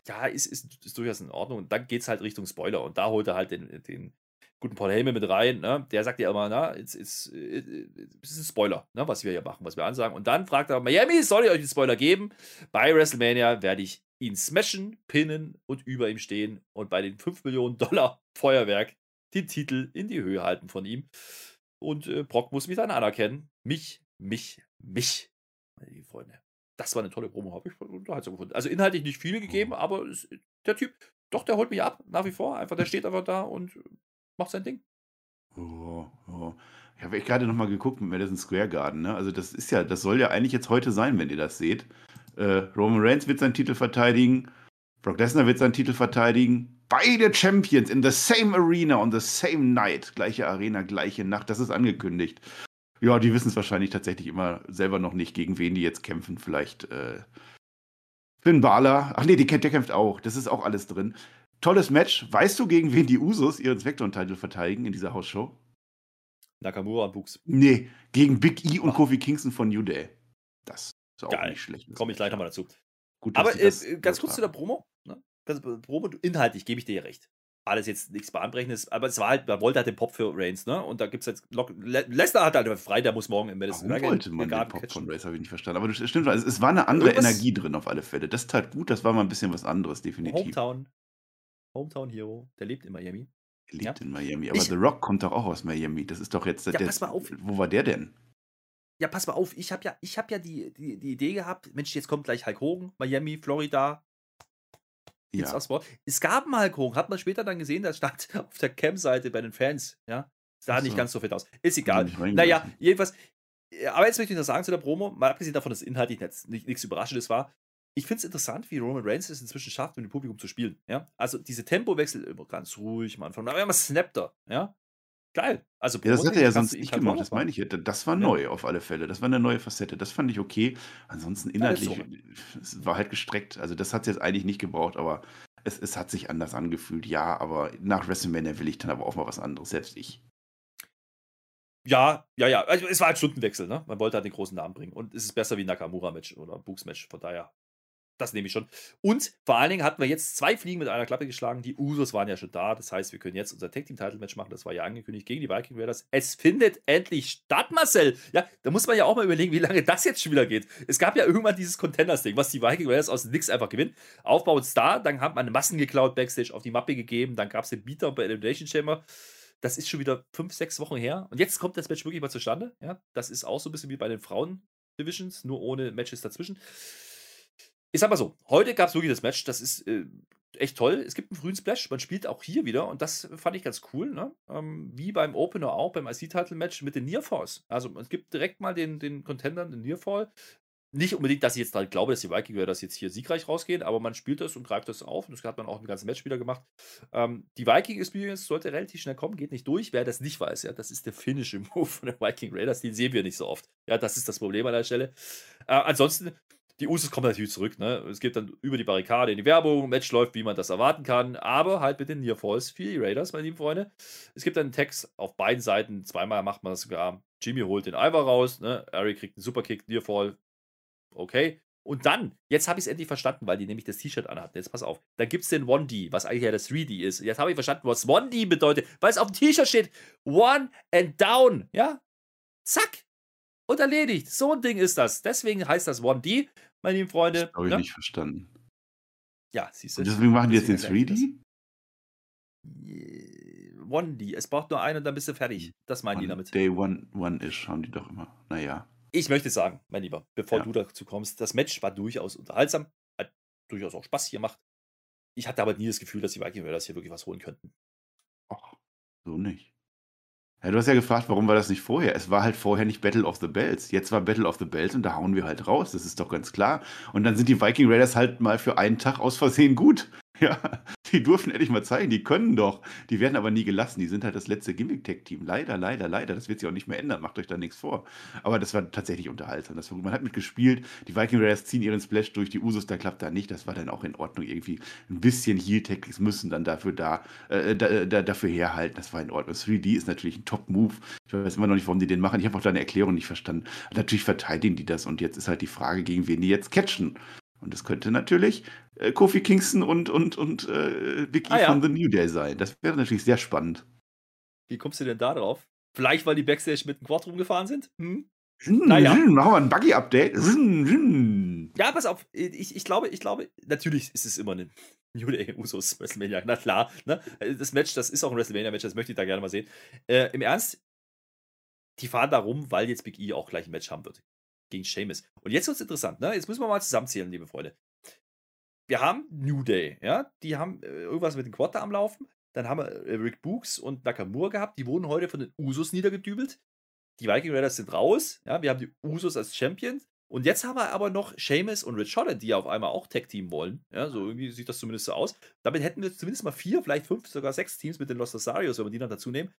ja, ist, ist, ist durchaus in Ordnung. Und dann geht es halt Richtung Spoiler. Und da holt er halt den, den guten Paul Heyman mit rein. Ne? Der sagt ja immer, na, es ist, ist ein Spoiler, ne? was wir hier machen, was wir ansagen. Und dann fragt er, Miami, soll ich euch einen Spoiler geben? Bei WrestleMania werde ich ihn smashen, pinnen und über ihm stehen und bei den 5 Millionen Dollar Feuerwerk den Titel in die Höhe halten von ihm. Und äh, Brock muss mich dann anerkennen. Mich, mich, mich, meine Freunde. Das war eine tolle Promo, habe ich unterhaltsam gefunden. Also inhaltlich nicht viel gegeben, aber es, der Typ, doch, der holt mich ab, nach wie vor. Einfach, der steht einfach da und macht sein Ding. Oh, oh. Ich habe gerade nochmal geguckt mit Madison Square Garden. Ne? Also das ist ja, das soll ja eigentlich jetzt heute sein, wenn ihr das seht. Äh, Roman Reigns wird seinen Titel verteidigen. Brock Lesnar wird seinen Titel verteidigen. Beide Champions in the same arena on the same night. Gleiche Arena, gleiche Nacht. Das ist angekündigt. Ja, die wissen es wahrscheinlich tatsächlich immer selber noch nicht, gegen wen die jetzt kämpfen. Vielleicht äh, Finn Balor. Ach nee, die, der kämpft auch. Das ist auch alles drin. Tolles Match. Weißt du, gegen wen die Usos ihren Spectrum-Titel verteidigen in dieser Hausshow? Nakamura und Books. Nee, gegen Big E und Ach. Kofi Kingston von New Day. Das ist auch Geil. nicht schlecht. Komme ich gleich nochmal dazu. Gut, Aber äh, ganz kurz zu der Promo. Ne? Promo, inhaltlich gebe ich dir recht. Alles jetzt nichts Bahnbrechendes, aber es war halt, man wollte halt den Pop für Reigns, ne? Und da gibt es jetzt, Lesnar hat halt frei, der muss morgen im Madison Warum wollte man den Pop catchen. von Reigns, habe ich nicht verstanden. Aber das stimmt, also es war eine andere Irgendwas Energie drin auf alle Fälle. Das tat gut, das war mal ein bisschen was anderes, definitiv. Hometown, Hometown Hero, der lebt in Miami. Der lebt ja. in Miami, aber ich, The Rock kommt doch auch aus Miami. Das ist doch jetzt, ja, der, pass mal auf. wo war der denn? Ja, pass mal auf, ich habe ja, ich hab ja die, die, die Idee gehabt, Mensch, jetzt kommt gleich Hulk Hogan, Miami, Florida, ja. Es gab Hulk Hogan, hat man später dann gesehen, der stand *laughs* auf der Cam-Seite bei den Fans, ja. Sah so. nicht ganz so fit aus. Ist egal. Naja, jedenfalls, äh, aber jetzt möchte ich noch sagen zu der Promo, mal abgesehen davon, dass inhaltlich nichts, nichts Überraschendes war, ich finde es interessant, wie Roman Reigns es inzwischen schafft, mit dem Publikum zu spielen. Ja? Also diese Tempowechsel immer ganz ruhig am Anfang, aber immer snappt er. Ja? Geil. Also ja, das hat er ja sonst nicht gemacht, das meine ich ja. Das war neu ja. auf alle Fälle. Das war eine neue Facette. Das fand ich okay. Ansonsten inhaltlich es war halt gestreckt. Also das hat es jetzt eigentlich nicht gebraucht, aber es, es hat sich anders angefühlt, ja, aber nach WrestleMania will ich dann aber auch mal was anderes, selbst ich. Ja, ja, ja. Also es war ein Stundenwechsel, ne? Man wollte halt den großen Namen bringen. Und es ist besser wie Nakamura-Match oder Books-Match. Von daher das nehme ich schon. Und vor allen Dingen hatten wir jetzt zwei Fliegen mit einer Klappe geschlagen. Die Usos waren ja schon da. Das heißt, wir können jetzt unser Tag Team Title Match machen. Das war ja angekündigt gegen die Viking Raiders. Es findet endlich statt, Marcel. Ja, da muss man ja auch mal überlegen, wie lange das jetzt schon wieder geht. Es gab ja irgendwann dieses Contenders-Ding, was die Viking Raiders aus nix einfach gewinnen. Aufbau und Star. Dann hat man Massen geklaut, Backstage auf die Mappe gegeben. Dann gab es den Beater bei Elimination Chamber. Das ist schon wieder fünf, sechs Wochen her. Und jetzt kommt das Match wirklich mal zustande. Ja, das ist auch so ein bisschen wie bei den Frauen-Divisions, nur ohne Matches dazwischen ich sag mal so, heute gab es wirklich das Match, das ist äh, echt toll. Es gibt einen frühen Splash, man spielt auch hier wieder und das fand ich ganz cool, ne? Ähm, wie beim Opener auch, beim IC-Title-Match mit den Nearfalls. Also es gibt direkt mal den, den Contendern den Nearfall. Nicht unbedingt, dass ich jetzt halt glaube, dass die Viking das jetzt hier siegreich rausgehen, aber man spielt das und greift das auf und das hat man auch im ganzen Match wieder gemacht. Ähm, die Viking Experience sollte relativ schnell kommen, geht nicht durch. Wer das nicht weiß, ja, das ist der finnische *laughs* Move von den Viking Raiders, den sehen wir nicht so oft. Ja, das ist das Problem an der Stelle. Äh, ansonsten die Usos kommen natürlich zurück. Ne? Es geht dann über die Barrikade in die Werbung, Match läuft, wie man das erwarten kann, aber halt mit den Near Falls für die Raiders, meine lieben Freunde. Es gibt einen Text auf beiden Seiten, zweimal macht man das sogar. Jimmy holt den Ivar raus, ne? Eric kriegt einen Superkick, Near Fall, okay. Und dann, jetzt habe ich es endlich verstanden, weil die nämlich das T-Shirt anhatten. Jetzt pass auf. Dann gibt es den 1D, was eigentlich ja das 3D ist. Jetzt habe ich verstanden, was 1D bedeutet, weil es auf dem T-Shirt steht. One and down. Ja? Zack. Und erledigt. So ein Ding ist das. Deswegen heißt das 1D meine lieben Freunde. Das habe ich ne? nicht verstanden. Ja, siehst du. Und deswegen machen die jetzt den 3D? 1D. Es braucht nur einen und dann bist du fertig. Das meinen On die damit. Day one, one ist, haben die doch immer. Naja. Ich möchte sagen, mein Lieber, bevor ja. du dazu kommst, das Match war durchaus unterhaltsam, hat durchaus auch Spaß gemacht. Ich hatte aber nie das Gefühl, dass die Viking Raiders hier wirklich was holen könnten. Ach, so nicht. Ja, du hast ja gefragt, warum war das nicht vorher? Es war halt vorher nicht Battle of the Bells. Jetzt war Battle of the Bells und da hauen wir halt raus. Das ist doch ganz klar. Und dann sind die Viking Raiders halt mal für einen Tag aus Versehen gut. *laughs* Ja, die durften endlich mal zeigen, die können doch. Die werden aber nie gelassen. Die sind halt das letzte Gimmick-Tech-Team. Leider, leider, leider. Das wird sich auch nicht mehr ändern. Macht euch da nichts vor. Aber das war tatsächlich unterhaltsam. Das war. Man hat mitgespielt. Die Viking Raiders ziehen ihren Splash durch. Die Usos, da klappt da nicht. Das war dann auch in Ordnung. Irgendwie ein bisschen Heel-Tactics müssen dann dafür da, äh, da, da, dafür herhalten. Das war in Ordnung. 3D ist natürlich ein Top-Move. Ich weiß immer noch nicht, warum die den machen. Ich habe auch deine Erklärung nicht verstanden. Natürlich verteidigen die das. Und jetzt ist halt die Frage, gegen wen die jetzt catchen. Und es könnte natürlich äh, Kofi Kingston und, und, und äh, Vicky ah, ja. von The New Day sein. Das wäre natürlich sehr spannend. Wie kommst du denn da drauf? Vielleicht, weil die Backstage mit dem Quad rumgefahren sind? Hm? Hm, naja. Hm, machen wir ein Buggy-Update. Hm. Ja, pass auf. Ich, ich, glaube, ich glaube, natürlich ist es immer ein New Day *laughs* Usos WrestleMania. Na klar. Ne? Das Match, das ist auch ein WrestleMania-Match, das möchte ich da gerne mal sehen. Äh, Im Ernst, die fahren da rum, weil jetzt Big E auch gleich ein Match haben wird gegen Sheamus. Und jetzt wird es interessant, ne? Jetzt müssen wir mal zusammenzählen, liebe Freunde. Wir haben New Day, ja? Die haben äh, irgendwas mit dem Quad am Laufen. Dann haben wir äh, Rick Books und Nakamura gehabt. Die wurden heute von den Usos niedergedübelt. Die Viking Raiders sind raus. Ja? Wir haben die Usos als Champions. Und jetzt haben wir aber noch Sheamus und Rich Holland, die ja auf einmal auch Tag-Team wollen. Ja, so irgendwie sieht das zumindest so aus. Damit hätten wir zumindest mal vier, vielleicht fünf, sogar sechs Teams mit den Los Rosarios, wenn wir die dann dazu nehmen.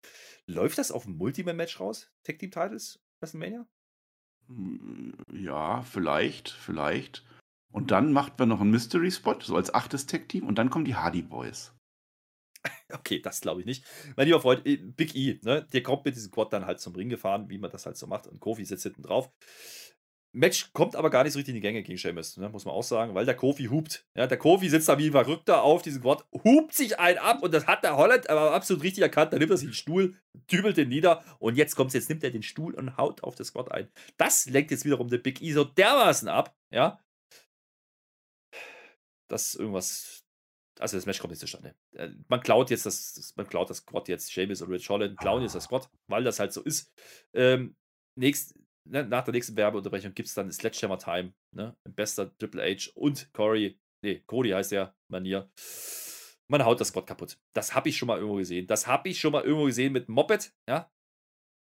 Läuft das auf ein Multiman-Match raus? Tag-Team-Titles? WrestleMania? Ja, vielleicht, vielleicht. Und dann macht man noch einen Mystery-Spot, so als achtes Tech-Team, und dann kommen die Hardy Boys. *laughs* Okay, das glaube ich nicht. Mein lieber Freund, äh, Big E, ne, der kommt mit diesem Quad dann halt zum Ring gefahren, wie man das halt so macht, und Kofi sitzt hinten drauf. Match kommt aber gar nicht so richtig in die Gänge gegen Sheamus, ne, muss man auch sagen, weil der Kofi hupt. Ja, der Kofi sitzt da wie ein Verrückter auf diesem Quad, hupt sich einen ab und das hat der Holland aber absolut richtig erkannt. Da nimmt er sich den Stuhl, dübelt den nieder und jetzt kommt's, jetzt nimmt er den Stuhl und haut auf das Quad ein. Das lenkt jetzt wiederum der Big E so dermaßen ab, ja, dass irgendwas, also das Match kommt nicht zustande. Äh, man klaut jetzt das, man klaut das Quad jetzt, Sheamus und Rich Holland klauen jetzt das Quad, weil das halt so ist. Ähm, nächst, ne, nach der nächsten Werbeunterbrechung gibt es dann Sledgehammer Time, ne? Bester Triple H und Corey, nee, Cody heißt der Manier. Man haut das Squad kaputt. Das habe ich schon mal irgendwo gesehen. Das habe ich schon mal irgendwo gesehen mit Moped, ja.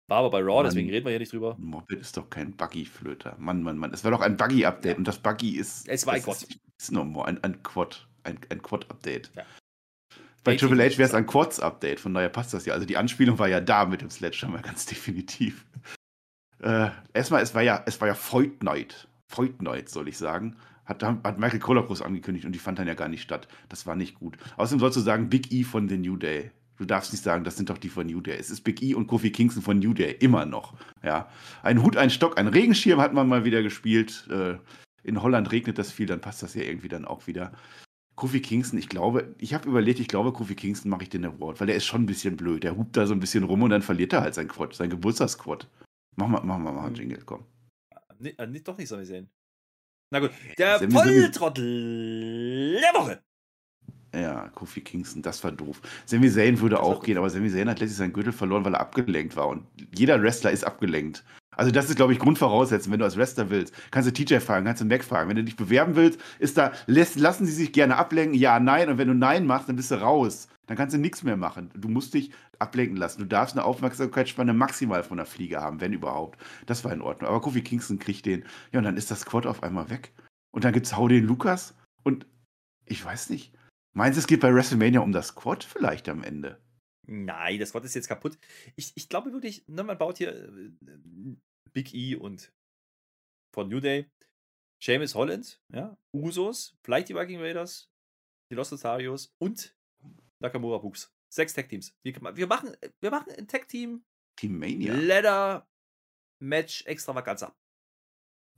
War aber bei Raw, Mann, deswegen reden wir hier nicht drüber. Moped ist doch kein Buggy-Flöter. Mann, Mann, Mann. Es war doch ein Buggy-Update ja. und das Buggy ist. Es war ein Quad. Ist, ist normal, ein, ein Quad. Ein, ein Quad-Update. Ja. Bei Triple H wäre es ein Quads-Update, von daher passt das ja. Also die Anspielung war ja da mit dem Sledgehammer, *laughs* ganz definitiv. Äh, erstmal, es war ja, es war ja. Fight Night, soll ich sagen. Hat, hat Michael Kohler groß angekündigt und die fand dann ja gar nicht statt. Das war nicht gut. Außerdem sollst du sagen, Big E von The New Day. Du darfst nicht sagen, das sind doch die von New Day. Es ist Big E und Kofi Kingston von New Day, immer noch. Ja. Ein Hut, ein Stock, ein Regenschirm hat man mal wieder gespielt. Äh, in Holland regnet das viel, dann passt das ja irgendwie dann auch wieder. Kofi Kingston, ich glaube, ich habe überlegt, ich glaube, Kofi Kingston mache ich den Award, weil der ist schon ein bisschen blöd. Der hupt da so ein bisschen rum und dann verliert er halt sein Quad, sein Geburtstagsquad. Mach mal, mach mal, mach mal einen Jingle, komm. Nee, äh, doch nicht, soll ich sehen. Na gut, der Volltrottel der Woche. Ja, Kofi Kingston, das war doof. Sami Zayn würde auch gehen, aber Sami Zayn hat letztlich seinen Gürtel verloren, weil er abgelenkt war. Und jeder Wrestler ist abgelenkt. Also das ist, glaube ich, Grundvoraussetzung, wenn du als Wrestler willst. Kannst du TJ fragen, kannst du Mac fragen. Wenn du dich bewerben willst, ist da, lässt, lassen sie sich gerne ablenken, ja, nein. Und wenn du Nein machst, dann bist du raus. Dann kannst du nichts mehr machen. Du musst dich ablenken lassen. Du darfst eine Aufmerksamkeitsspanne maximal von der Fliege haben, wenn überhaupt. Das war in Ordnung. Aber Kofi Kingston kriegt den. Ja, und dann ist das Quad auf einmal weg. Und dann gibt's Hau den Lukas. Und ich weiß nicht. Meinst du, es geht bei WrestleMania um das Quad vielleicht am Ende? Nein, das Quad ist jetzt kaputt. Ich, ich glaube wirklich, ne, man baut hier äh, Big E und von New Day, Seamus Holland, ja, Usos, vielleicht die Viking Raiders, die Los Lotarios und Nakamura Books. Sechs Tag Teams. Wir, wir, machen, wir machen ein Tag Team. Team Mania. Leather Match Extravaganza.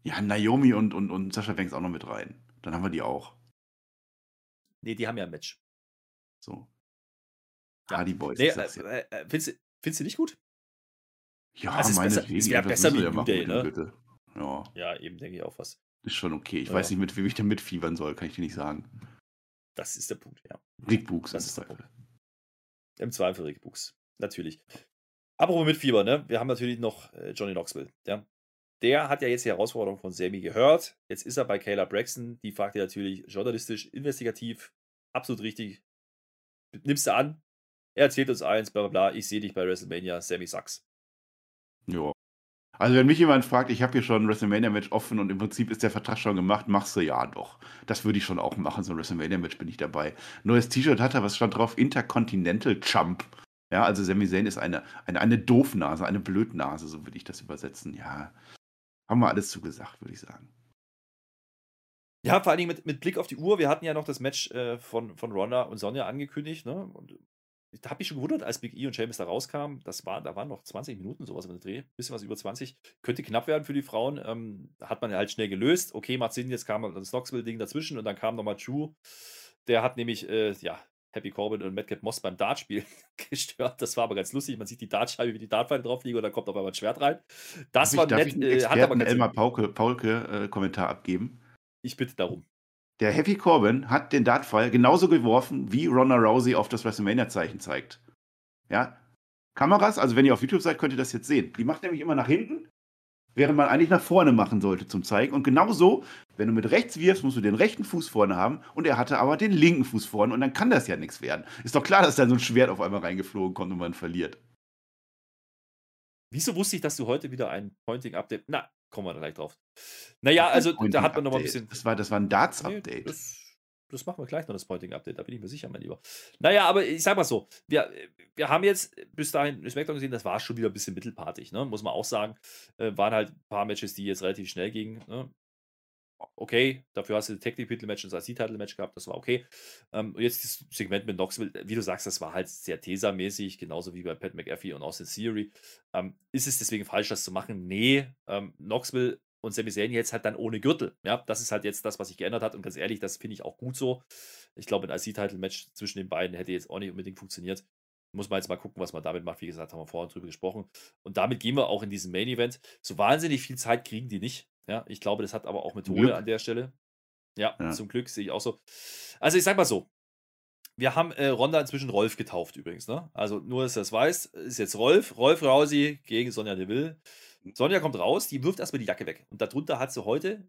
Ja, Naomi und, und, und Sascha Banks auch noch mit rein. Dann haben wir die auch. Nee, die haben ja ein Match. So. Ja, die Boys. Nee, äh, äh, findest, du, findest du nicht gut? Ja, also meine besser, Es wäre besser wie New Day, ne? Bitte. Ja. ja, eben denke ich auch was. Ist schon okay. Ich ja. weiß nicht, mit wem ich da mitfiebern soll, kann ich dir nicht sagen. Das ist der Punkt, ja. Rick Books. Das ist der Punkt. Im Zweifel Rick Books. Natürlich. Apropos Mitfieber, ne? Wir haben natürlich noch äh, Johnny Knoxville. Ja? Der hat ja jetzt die Herausforderung von Sammy gehört. Jetzt ist er bei Kayla Braxton. Die fragt er natürlich journalistisch, investigativ, absolut richtig. Nimmst du an? Er erzählt uns eins, bla bla bla. Ich sehe dich bei WrestleMania. Sammy sucks. Ja. Also wenn mich jemand fragt, ich habe hier schon ein WrestleMania-Match offen und im Prinzip ist der Vertrag schon gemacht, machst du ja doch. Das würde ich schon auch machen, so ein WrestleMania-Match bin ich dabei. Neues T-Shirt hat er, was stand drauf? Intercontinental Chump. Ja, also Sami Zayn ist eine, eine, eine Doofnase, eine Blödnase, so würde ich das übersetzen. Ja, haben wir alles zugesagt, würde ich sagen. Ja, vor allen Dingen mit, mit Blick auf die Uhr. Wir hatten ja noch das Match äh, von, von Ronda und Sonja angekündigt. Ne? Und da habe ich schon gewundert, als Big E und James da rauskamen. Das war, da waren noch 20 Minuten sowas im Dreh. Bisschen was über 20. Könnte knapp werden für die Frauen. Ähm, hat man halt schnell gelöst. Okay, macht Sinn. Jetzt kam das Knoxville-Ding dazwischen und dann kam nochmal Drew. Der hat nämlich, äh, ja, Happy Corbin und Madcap Moss beim Dartspiel *laughs* gestört. Das war aber ganz lustig. Man sieht die Dartscheibe, wie die Dartpfeile drauf liegen und dann kommt auf einmal ein Schwert rein. Das darf war ich, nett. Äh, hat aber Elmar Paulke, Paulke äh, Kommentar abgeben. Ich bitte darum. Der Happy Corbin hat den Dartpfeil genauso geworfen, wie Ronda Rousey auf das WrestleMania-Zeichen zeigt. Ja, Kameras, also wenn ihr auf YouTube seid, könnt ihr das jetzt sehen. Die macht nämlich immer nach hinten, während man eigentlich nach vorne machen sollte zum Zeigen. Und genauso, wenn du mit rechts wirfst, musst du den rechten Fuß vorne haben und er hatte aber den linken Fuß vorne und dann kann das ja nichts werden. Ist doch klar, dass da so ein Schwert auf einmal reingeflogen kommt und man verliert. Wieso wusste ich, dass du heute wieder ein Pointing-Update. Na, kommen wir da gleich drauf. Naja, also da hat man noch mal ein bisschen. Das war, das war ein Darts-Update. Nee, das machen wir gleich noch, das Pointing-Update, da bin ich mir sicher, mein Lieber. Naja, aber ich sag mal so, wir, wir haben jetzt bis dahin SmackDown gesehen, das war schon wieder ein bisschen mittelpartig, ne? muss man auch sagen. Äh, waren halt ein paar Matches, die jetzt relativ schnell gingen. Ne? Okay, dafür hast du Tag Team Title Match und das Title Match gehabt, das war okay. Ähm, und jetzt das Segment mit Knoxville, wie du sagst, das war halt sehr Tesa-mäßig, genauso wie bei Pat McAfee und Austin Theory. Ähm, ist es deswegen falsch, das zu machen? Nee, ähm, Knoxville und Sami Zayn jetzt halt dann ohne Gürtel. Ja, das ist halt jetzt das, was sich geändert hat. Und ganz ehrlich, das finde ich auch gut so. Ich glaube, ein IC-Title-Match zwischen den beiden hätte jetzt auch nicht unbedingt funktioniert. Muss man jetzt mal gucken, was man damit macht. Wie gesagt, haben wir vorhin drüber gesprochen. Und damit gehen wir auch in diesen Main-Event. So wahnsinnig viel Zeit kriegen die nicht. Ja, ich glaube, das hat aber auch Methode an der Stelle. Ja, ja, zum Glück sehe ich auch so. Also ich sag mal so, wir haben äh, Ronda inzwischen Rolf getauft übrigens. Ne? Also nur, dass du das weißt, ist jetzt Rolf. Rolf Rausi gegen Sonja Deville. Sonja kommt raus, die wirft erstmal die Jacke weg. Und darunter hat sie heute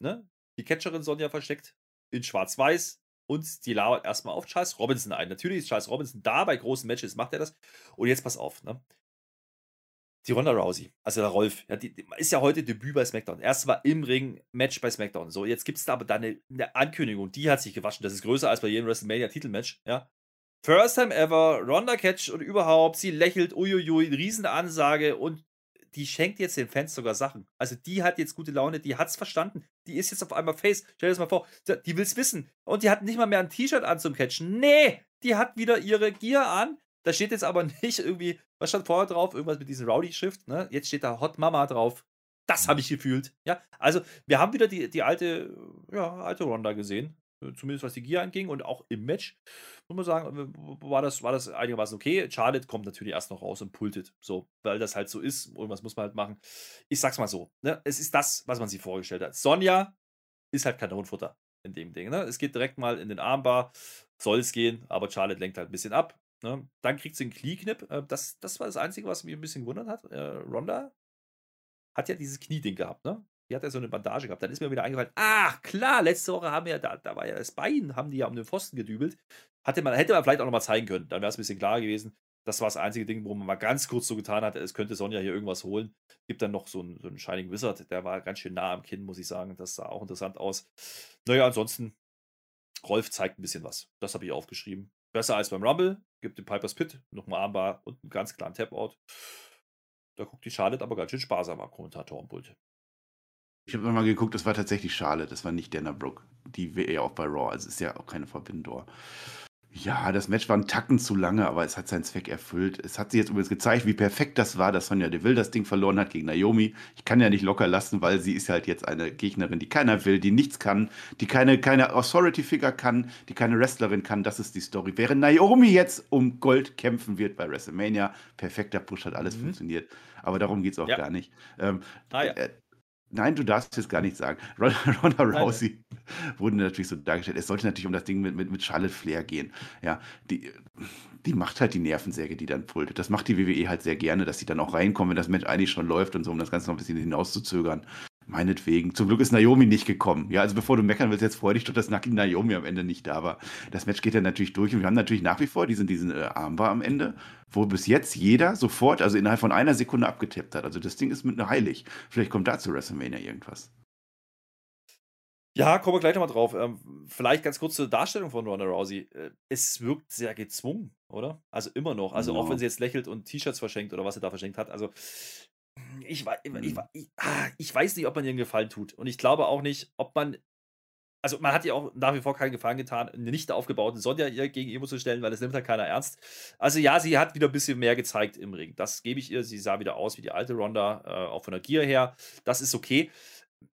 ne, die Catcherin Sonja versteckt in Schwarz-Weiß und die lauert erstmal auf Charles Robinson ein. Natürlich ist Charles Robinson da, bei großen Matches macht er das. Und jetzt pass auf, ne? Die Ronda Rousey, also der Rolf, ja, die, die ist ja heute Debüt bei SmackDown. Erst war im Ring Match bei SmackDown. So, jetzt gibt es da aber dann eine, eine, Ankündigung, die hat sich gewaschen. Das ist größer als bei jedem WrestleMania-Titelmatch, ja. First time ever, Ronda Catch und überhaupt, sie lächelt, uiuiui, Riesenansage und die schenkt jetzt den Fans sogar Sachen. Also die hat jetzt gute Laune, die hat's verstanden. Die ist jetzt auf einmal Face. Stell dir das mal vor, die will's wissen. Und die hat nicht mal mehr ein T-Shirt an zum Catchen. Nee, die hat wieder ihre Gear an. Da steht jetzt aber *laughs* nicht irgendwie, was stand vorher drauf? Irgendwas mit diesem Rowdy-Schrift, ne? Jetzt steht da Hot Mama drauf. Das habe ich gefühlt. Ja, also wir haben wieder die, die alte, ja, alte Ronda gesehen. Äh, zumindest was die Gear anging und auch im Match, muss man sagen, äh, war das, war das einigermaßen okay. Charlotte kommt natürlich erst noch raus und pultet, so, weil das halt so ist. Irgendwas muss man halt machen. Ich sag's mal so, ne? es ist das, was man sich vorgestellt hat. Sonja ist halt Kanonenfutter in dem Ding. Ne? Es geht direkt mal in den Armbar, soll es gehen, aber Charlotte lenkt halt ein bisschen ab. Ne? Dann kriegt sie einen Knieknipp. Äh, das, das war das Einzige, was mich ein bisschen gewundert hat. Äh, Ronda hat ja dieses Knieding gehabt, ne? Die hat ja so eine Bandage gehabt. Dann ist mir wieder eingefallen, ach klar, letzte Woche haben wir ja, da, da war ja das Bein, haben die ja um den Pfosten gedübelt. Hatte man, hätte man vielleicht auch nochmal zeigen können. Dann wäre es ein bisschen klarer gewesen. Das war das einzige Ding, wo man mal ganz kurz so getan hat, es könnte Sonja hier irgendwas holen. Gibt dann noch so einen, so einen Shining Wizard, der war ganz schön nah am Kinn, muss ich sagen. Das sah auch interessant aus. Naja, ansonsten, Rolf zeigt ein bisschen was. Das habe ich aufgeschrieben. Besser als beim Rumble. Gibt den Piper's Pit, nochmal Armbar und einen ganz klaren Tap-Out. Da guckt die Charlotte aber ganz schön sparsam am Kommentatorenpult. Ich habe mal geguckt, das war tatsächlich Charlotte, das war nicht Dana Brooke. Die wäre ja auch bei Raw, also ist ja auch keine Verbindung. Ja, das Match war ein Tacken zu lange, aber es hat seinen Zweck erfüllt. Es hat sich jetzt übrigens gezeigt, wie perfekt das war, dass Sonja Deville das Ding verloren hat gegen Naomi. Ich kann ja nicht locker lassen, weil sie ist halt jetzt eine Gegnerin, die keiner will, die nichts kann, die keine, keine Authority-Figure kann, die keine Wrestlerin kann. Das ist die Story. Während Naomi jetzt um Gold kämpfen wird bei WrestleMania, perfekter Push hat alles mhm. funktioniert. Aber darum geht es auch ja. gar nicht. Ähm, ah, ja. Nein, du darfst jetzt gar nicht sagen. *laughs* Ronda Rousey wurde natürlich so dargestellt. Es sollte natürlich um das Ding mit, mit, mit Charlotte Flair gehen. Ja, die, die macht halt die Nervensäge, die dann pultet. Das macht die WWE halt sehr gerne, dass sie dann auch reinkommen, wenn das Match eigentlich schon läuft und so, um das Ganze noch ein bisschen hinauszuzögern. Meinetwegen. Zum Glück ist Naomi nicht gekommen. Ja, also bevor du meckern willst, jetzt freu dich doch, dass Naomi am Ende nicht da war. Das Match geht ja natürlich durch und wir haben natürlich nach wie vor diesen, diesen äh, Armbar am Ende, wo bis jetzt jeder sofort, also innerhalb von einer Sekunde abgetippt hat. Also das Ding ist mit einer heilig. Vielleicht kommt da zu WrestleMania irgendwas. Ja, kommen wir gleich nochmal drauf. Ähm, vielleicht ganz kurz zur Darstellung von Ronda Rousey. Äh, es wirkt sehr gezwungen, oder? Also immer noch. Also genau. auch wenn sie jetzt lächelt und T-Shirts verschenkt oder was sie da verschenkt hat. Also ich, ich, ich, mhm. ich, ah, ich weiß nicht, ob man ihr einen Gefallen tut. Und ich glaube auch nicht, ob man. Also, man hat ihr auch nach wie vor keinen Gefallen getan, eine nicht aufgebaute Sonja ihr gegenüber zu stellen, weil das nimmt halt keiner ernst. Also, ja, sie hat wieder ein bisschen mehr gezeigt im Ring. Das gebe ich ihr. Sie sah wieder aus wie die alte Ronda, äh, auch von der Gier her. Das ist okay.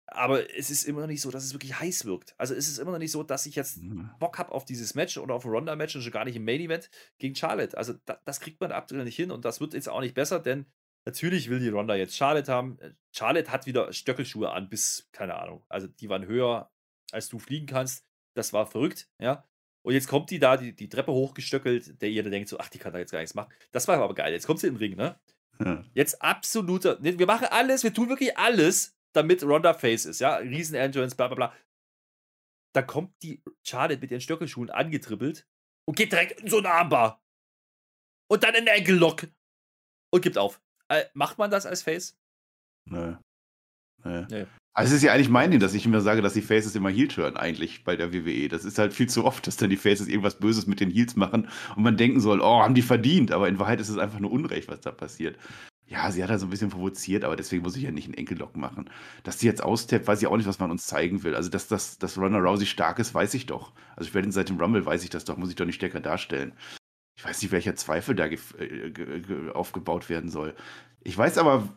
Aber es ist immer noch nicht so, dass es wirklich heiß wirkt. Also es ist immer noch nicht so, dass ich jetzt mhm. Bock habe auf dieses Match oder auf ein Ronda-Match und schon gar nicht im Main-Event gegen Charlotte. Also da, das kriegt man aktuell nicht hin und das wird jetzt auch nicht besser, denn Natürlich will die Ronda jetzt Charlotte haben. Äh, Charlotte hat wieder Stöckelschuhe an, bis, keine Ahnung. Also die waren höher, als du fliegen kannst. Das war verrückt, ja. Und jetzt kommt die da, die, die Treppe hochgestöckelt, der jeder denkt so, ach, die kann da jetzt gar nichts machen. Das war aber geil. Jetzt kommt sie in den Ring, ne? Ja. Jetzt absoluter. Wir machen alles, wir tun wirklich alles, damit Ronda Face ist, ja. Riesen-Entrance, bla bla bla. Da kommt die Charlotte mit ihren Stöckelschuhen angetribbelt und geht direkt in so eine Armbar. Und dann in den Enkellock. Und gibt auf. Äh, macht man das als Face? Nö. Nö. Nee. Also es ist ja eigentlich mein Ding, dass ich immer sage, dass die Faces immer Heel turn eigentlich bei der WWE. Das ist halt viel zu oft, dass dann die Faces irgendwas Böses mit den Heels machen und man denken soll, oh, haben die verdient. Aber in Wahrheit ist es einfach nur Unrecht, was da passiert. Ja, sie hat halt so ein bisschen provoziert, aber deswegen muss ich ja nicht einen Enkellock machen. Dass sie jetzt austappt, weiß ich auch nicht, was man uns zeigen will. Also, dass, dass, dass Ronda Rousey stark ist, weiß ich doch. Also, ich werde seit dem Rumble, weiß ich das doch, muss ich doch nicht stärker darstellen ich weiß nicht, welcher Zweifel da äh, aufgebaut werden soll. Ich weiß aber,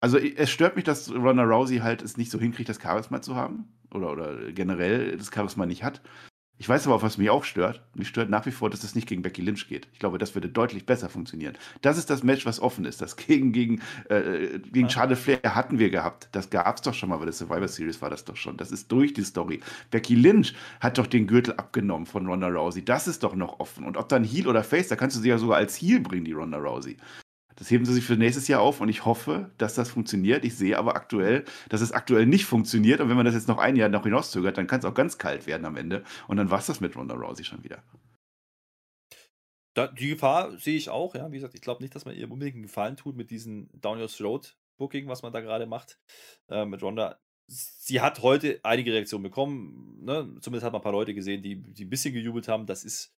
also es stört mich, dass Ronda Rousey halt es nicht so hinkriegt, das Charisma zu haben. Oder, oder generell das Charisma nicht hat. Ich weiß aber was mich auch stört. Mich stört nach wie vor, dass es nicht gegen Becky Lynch geht. Ich glaube, das würde deutlich besser funktionieren. Das ist das Match, was offen ist. Das *laughs* gegen, gegen, äh, gegen Charlotte Flair hatten wir gehabt. Das gab es doch schon mal, bei der Survivor Series war das doch schon. Das ist durch die Story. Becky Lynch hat doch den Gürtel abgenommen von Ronda Rousey. Das ist doch noch offen. Und ob dann Heel oder Face, da kannst du sie ja sogar als Heel bringen, die Ronda Rousey. Das heben sie sich für nächstes Jahr auf und ich hoffe, dass das funktioniert. Ich sehe aber aktuell, dass es aktuell nicht funktioniert. Und wenn man das jetzt noch ein Jahr noch hinauszögert, dann kann es auch ganz kalt werden am Ende. Und dann war es das mit Ronda Rousey schon wieder. Da, die Gefahr sehe ich auch, ja. Wie gesagt, ich glaube nicht, dass man ihr unbedingt einen Gefallen tut mit diesem Down Your Throat Booking, was man da gerade macht äh, mit Ronda. Sie hat heute einige Reaktionen bekommen. Ne? Zumindest hat man ein paar Leute gesehen, die, die ein bisschen gejubelt haben. Das ist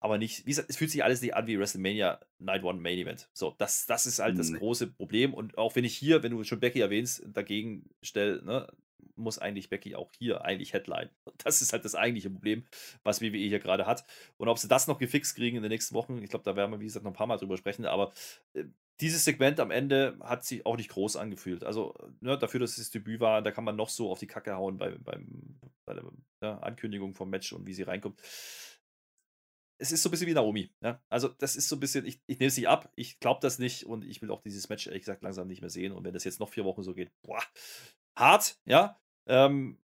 aber nicht, wie gesagt, es fühlt sich alles nicht an wie WrestleMania Night One Main Event. So, das, das ist halt das große Problem. Und auch wenn ich hier, wenn du schon Becky erwähnst, dagegen stelle, ne, muss eigentlich Becky auch hier eigentlich Headline. Das ist halt das eigentliche Problem, was WWE hier gerade hat. Und ob sie das noch gefixt kriegen in den nächsten Wochen, ich glaube, da werden wir, wie gesagt, noch ein paar Mal drüber sprechen, aber äh, dieses Segment am Ende hat sich auch nicht groß angefühlt. Also ne, dafür, dass es das Debüt war, da kann man noch so auf die Kacke hauen bei, beim, bei der ja, Ankündigung vom Match und wie sie reinkommt. Es ist so ein bisschen wie Naomi. Ja? Also das ist so ein bisschen, ich, ich nehme sie ab, ich glaube das nicht und ich will auch dieses Match ehrlich gesagt langsam nicht mehr sehen. Und wenn das jetzt noch vier Wochen so geht, boah, hart, ja. Ähm,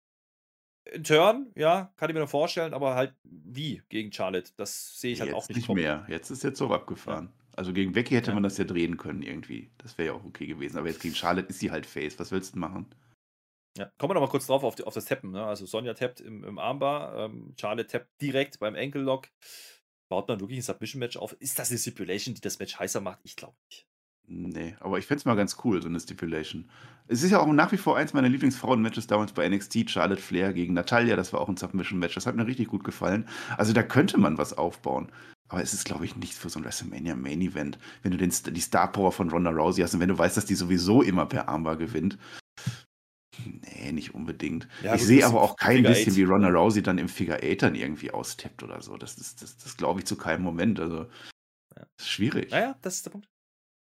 Turn, ja, kann ich mir noch vorstellen, aber halt wie gegen Charlotte, das sehe ich halt jetzt auch nicht. Nicht mehr. Jetzt ist jetzt so abgefahren. Ja. Also gegen Becky hätte ja. man das ja drehen können irgendwie. Das wäre ja auch okay gewesen. Aber jetzt gegen Charlotte ist sie halt Face. Was willst du machen? Ja, kommen wir noch mal kurz drauf auf, die, auf das Tappen. Ne? Also Sonja tappt im, im Armbar, ähm, Charlotte tappt direkt beim Ankle-Lock. Baut man wirklich ein Submission-Match auf? Ist das eine Stipulation, die das Match heißer macht? Ich glaube nicht. Nee, aber ich fände es mal ganz cool, so eine Stipulation. Es ist ja auch nach wie vor eins meiner Lieblingsfrauen-Matches damals bei NXT, Charlotte Flair gegen Natalia, das war auch ein Submission-Match, das hat mir richtig gut gefallen. Also da könnte man was aufbauen. Aber es ist, glaube ich, nichts für so ein WrestleMania Main Event. Wenn du den, die Star Power von Ronda Rousey hast und wenn du weißt, dass die sowieso immer per Armbar gewinnt. Nee, nicht unbedingt. Ja, ich sehe aber auch kein Figure bisschen, Eight. wie Ronda Rousey dann im Figure Eight dann irgendwie austippt oder so. Das, das, das, das glaube ich zu keinem Moment. Also, ja. ist schwierig. Naja, das ist der Punkt.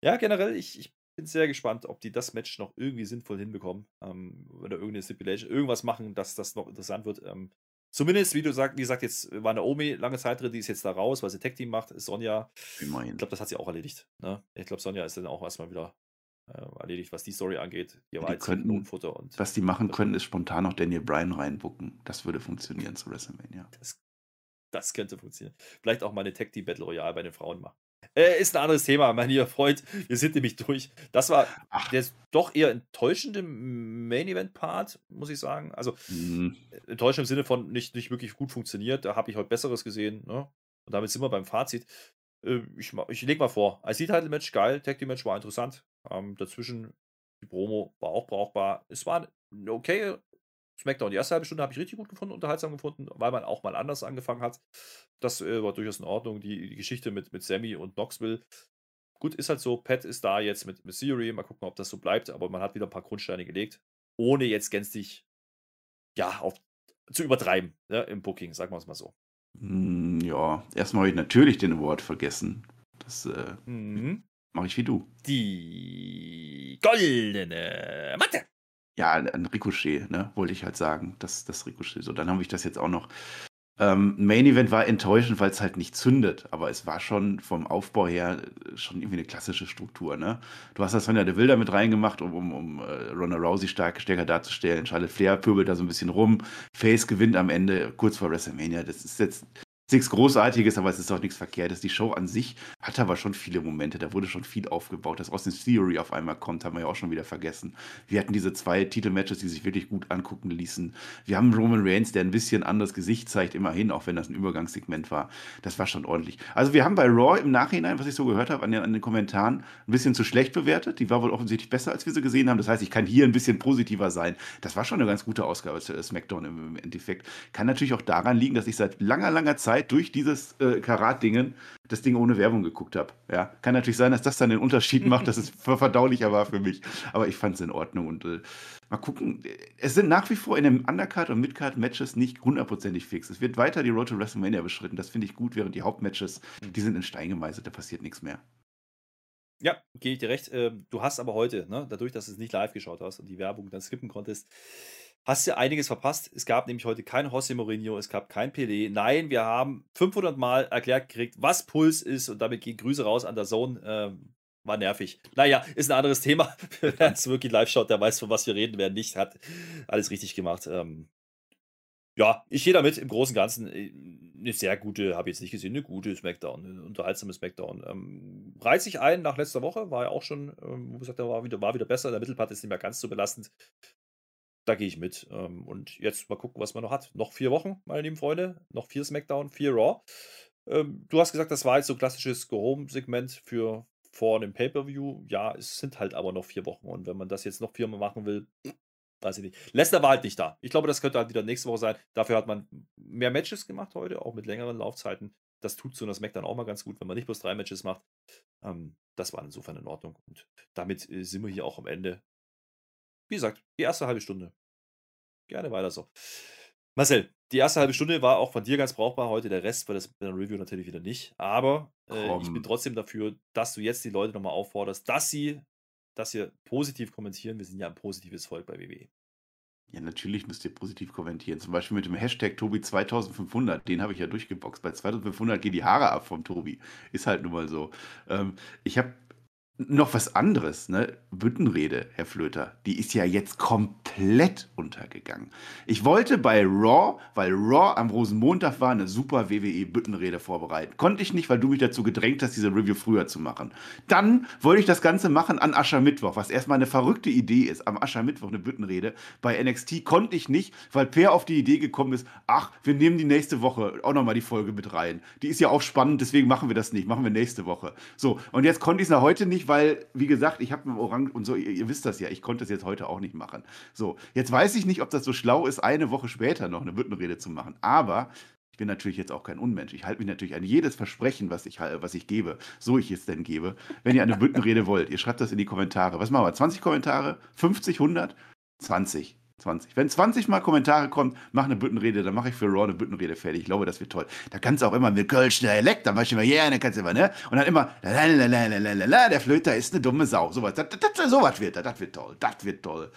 Ja, generell, ich, ich bin sehr gespannt, ob die das Match noch irgendwie sinnvoll hinbekommen. Ähm, oder irgendeine Stipulation, irgendwas machen, dass das noch interessant wird. Ähm, zumindest, wie du sagst, wie gesagt, jetzt war Naomi lange Zeit drin, die ist jetzt da raus, weil sie Tech Team macht. Sonja, Immerhin. ich glaube, das hat sie auch erledigt. Ne? Ich glaube, Sonja ist dann auch erstmal wieder erledigt, was die Story angeht. Die, die könnten, und was die machen können, ist spontan noch Daniel Bryan reinbucken. Das würde funktionieren zu WrestleMania. Das, das könnte funktionieren. Vielleicht auch mal eine Tech Team Battle Royale bei den Frauen machen. Äh, ist ein anderes Thema, mein lieber Freund. Wir sind nämlich durch. Das war Ach. der doch eher enttäuschende Main Event Part, muss ich sagen. Also mhm. enttäuschend im Sinne von nicht, nicht wirklich gut funktioniert. Da habe ich heute Besseres gesehen. Ne? Und damit sind wir beim Fazit. Äh, ich, ich lege mal vor. IC-Title-Match geil, Tag Team-Match war interessant. Ähm, dazwischen die Promo war auch brauchbar. Es war eine okay SmackDown, die erste halbe Stunde habe ich richtig gut gefunden, unterhaltsam gefunden, weil man auch mal anders angefangen hat. Das äh, war durchaus in Ordnung. Die, die, Geschichte mit, mit Sammy und Knoxville. Gut, ist halt so, Pat ist da jetzt mit, mit Theory. Mal gucken, ob das so bleibt, aber man hat wieder ein paar Grundsteine gelegt, ohne jetzt gänzlich ja, auf, zu übertreiben ne, im Booking, sagen wir es mal so. Hm, ja, erstmal habe ich natürlich den Award vergessen. Das äh, mhm. Mache ich wie du. Die goldene Matte. Ja, ein Ricochet, ne, wollte ich halt sagen. Das, das Ricochet. So, dann habe ich das jetzt auch noch. Ähm, Main Event war enttäuschend, weil es halt nicht zündet, aber es war schon vom Aufbau her äh, schon irgendwie eine klassische Struktur. Ne? Du hast das Sonja de Wilder mit reingemacht, um, um, um uh, Ronda Rousey stark, stärker darzustellen. Charlotte Flair pöbelt da so ein bisschen rum. Face gewinnt am Ende kurz vor WrestleMania. Das ist jetzt nichts Großartiges, aber es ist auch nichts Verkehrtes. Die Show an sich hat aber schon viele Momente, da wurde schon viel aufgebaut. Dass Austin Theory auf einmal kommt, haben wir ja auch schon wieder vergessen. Wir hatten diese zwei Titelmatches, die sich wirklich gut angucken ließen. Wir haben Roman Reigns, der ein bisschen anderes Gesicht zeigt, immerhin, auch wenn das ein Übergangssegment war. Das war schon ordentlich. Also wir haben bei Raw im Nachhinein, was ich so gehört habe, an den, an den Kommentaren, ein bisschen zu schlecht bewertet. Die war wohl offensichtlich besser, als wir sie gesehen haben. Das heißt, ich kann hier ein bisschen positiver sein. Das war schon eine ganz gute Ausgabe zu SmackDown im Endeffekt. Kann natürlich auch daran liegen, dass ich seit langer, langer Zeit Zeit durch dieses äh, Karat-Dingen das Ding ohne Werbung geguckt habe. Ja, kann natürlich sein, dass das dann den Unterschied macht, dass es *laughs* verdaulicher war für mich. Aber ich fand es in Ordnung und äh, mal gucken. Es sind nach wie vor in den Undercard- und Midcard-Matches nicht hundertprozentig fix. Es wird weiter die Road to WrestleMania beschritten. Das finde ich gut, während die Hauptmatches, die sind in Stein gemeißelt. Da passiert nichts mehr. Ja, gebe ich dir recht. Ähm, du hast aber heute, ne, dadurch, dass du es nicht live geschaut hast und die Werbung dann skippen konntest, hast du einiges verpasst. Es gab nämlich heute kein José Mourinho, es gab kein PD. Nein, wir haben 500 Mal erklärt gekriegt, was Puls ist und damit gehen Grüße raus an der Zone. Ähm, war nervig. Naja, ist ein anderes Thema. *laughs* Wer es wirklich live schaut, der weiß, von was wir reden. Wer nicht, hat alles richtig gemacht. Ähm, ja, ich gehe damit im Großen und Ganzen. Äh, eine sehr gute, habe ich jetzt nicht gesehen, eine gute Smackdown, eine unterhaltsame Smackdown. Ähm, reizt sich ein nach letzter Woche, war ja auch schon, ähm, wo gesagt, war wieder, war wieder besser. Der Mittelpart ist nicht mehr ganz so belastend da gehe ich mit. Ähm, und jetzt mal gucken, was man noch hat. Noch vier Wochen, meine lieben Freunde. Noch vier SmackDown, vier Raw. Ähm, du hast gesagt, das war jetzt so ein klassisches Go-Home-Segment für vor einem Pay-Per-View. Ja, es sind halt aber noch vier Wochen. Und wenn man das jetzt noch viermal machen will, weiß ich nicht. Lesnar war halt nicht da. Ich glaube, das könnte halt wieder nächste Woche sein. Dafür hat man mehr Matches gemacht heute, auch mit längeren Laufzeiten. das tut so einer SmackDown auch mal ganz gut, wenn man nicht bloß drei Matches macht. Ähm, das war insofern in Ordnung. Und damit äh, sind wir hier auch am Ende. Wie gesagt, die erste halbe Stunde. Gerne weiter so. Marcel, die erste halbe Stunde war auch von dir ganz brauchbar heute. Der Rest war das mit der Review natürlich wieder nicht. Aber äh, ich bin trotzdem dafür, dass du jetzt die Leute nochmal aufforderst, dass sie, dass sie positiv kommentieren. Wir sind ja ein positives Volk bei WWE. Ja, natürlich müsst ihr positiv kommentieren. Zum Beispiel mit dem Hashtag Tobi2500. Den habe ich ja durchgeboxt. Bei 2500 gehen die Haare ab vom Tobi. Ist halt nun mal so. Ähm, ich habe noch was anderes, ne? Büttenrede, Herr Flöter, die ist ja jetzt komplett untergegangen. Ich wollte bei Raw, weil Raw am Rosenmontag war, eine super WWE-Büttenrede vorbereiten. Konnte ich nicht, weil du mich dazu gedrängt hast, diese Review früher zu machen. Dann wollte ich das Ganze machen an Aschermittwoch, was erstmal eine verrückte Idee ist, am Aschermittwoch eine Büttenrede. Bei NXT konnte ich nicht, weil Per auf die Idee gekommen ist, ach, wir nehmen die nächste Woche auch nochmal die Folge mit rein. Die ist ja auch spannend, deswegen machen wir das nicht, machen wir nächste Woche. So, und jetzt konnte ich es heute nicht, weil, wie gesagt, ich habe mit Orang und so, ihr, ihr, wisst das ja, ich konnte es jetzt heute auch nicht machen. So, jetzt weiß ich nicht, ob das so schlau ist, eine Woche später noch eine Büttenrede zu machen. Aber ich bin natürlich jetzt auch kein Unmensch. Ich halte mich natürlich an jedes Versprechen, was ich, was ich gebe, so ich es denn gebe. Wenn ihr eine Büttenrede wollt, ihr schreibt das in die Kommentare. Was machen wir? 20 Kommentare? 50, 100? 20. 20. Wenn 20 Mal Kommentare kommen, mach eine Büttenrede, dann mache ich für Raw eine Büttenrede fertig. Ich glaube, das wird toll. Da kannst du auch immer mit Kölsch Dialekt, dann machst du immer, ja, yeah, dann kannst du immer, ne? Und dann immer, lalalala, der Flöter ist eine dumme Sau. Sowas, das, das, sowas wird das, das wird toll, das wird toll.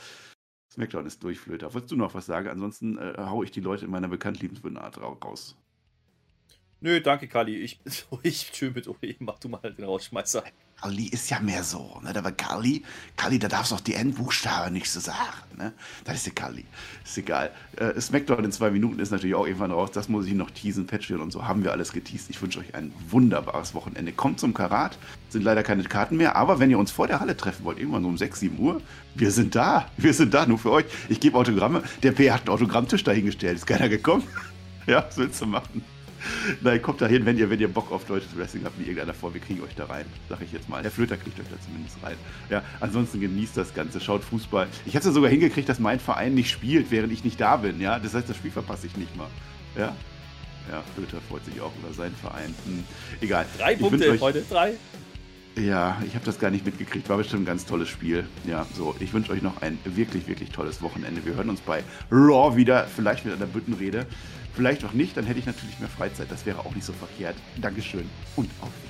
Smackdown ist durch, Flöter. Wolltest du noch was sagen? Ansonsten äh, hau ich die Leute in meiner bekanntliebenswürdigen raus. Nö, danke, Kali. Ich bin *laughs* ich schön mit OE. Mach du mal den Rausschmeißer. Kali ist ja mehr so, ne? Aber Kali, Kali, da darfst du auch die Endbuchstaben nicht so sagen, ne? Das ist ja Kali. Ist egal. Äh, Smackdown in zwei Minuten ist natürlich auch irgendwann raus. Das muss ich noch teasen, Patreon und so haben wir alles geteased. Ich wünsche euch ein wunderbares Wochenende. Kommt zum Karat. Sind leider keine Karten mehr, aber wenn ihr uns vor der Halle treffen wollt, irgendwann so um 6, 7 Uhr, wir sind da. Wir sind da, nur für euch. Ich gebe Autogramme. Der P hat einen Autogrammtisch dahingestellt. Ist keiner gekommen? *laughs* ja, was willst du machen? *laughs* Nein, kommt da hin, wenn ihr, wenn ihr Bock auf deutsches Wrestling habt, wie irgendeiner vor, wir kriegen euch da rein, sag ich jetzt mal. Der Flöter kriegt euch da zumindest rein. Ja, ansonsten genießt das Ganze, schaut Fußball. Ich habe es ja sogar hingekriegt, dass mein Verein nicht spielt, während ich nicht da bin, ja. Das heißt, das Spiel verpasse ich nicht mal. Ja. Ja, Flöter freut sich auch über seinen Verein. Hm, egal. Drei ich Punkte euch, heute, drei. Ja, ich habe das gar nicht mitgekriegt. War bestimmt ein ganz tolles Spiel. Ja, so. Ich wünsche euch noch ein wirklich, wirklich tolles Wochenende. Wir hören uns bei Raw wieder, vielleicht mit einer Büttenrede. Vielleicht auch nicht, dann hätte ich natürlich mehr Freizeit. Das wäre auch nicht so verkehrt. Dankeschön und auf.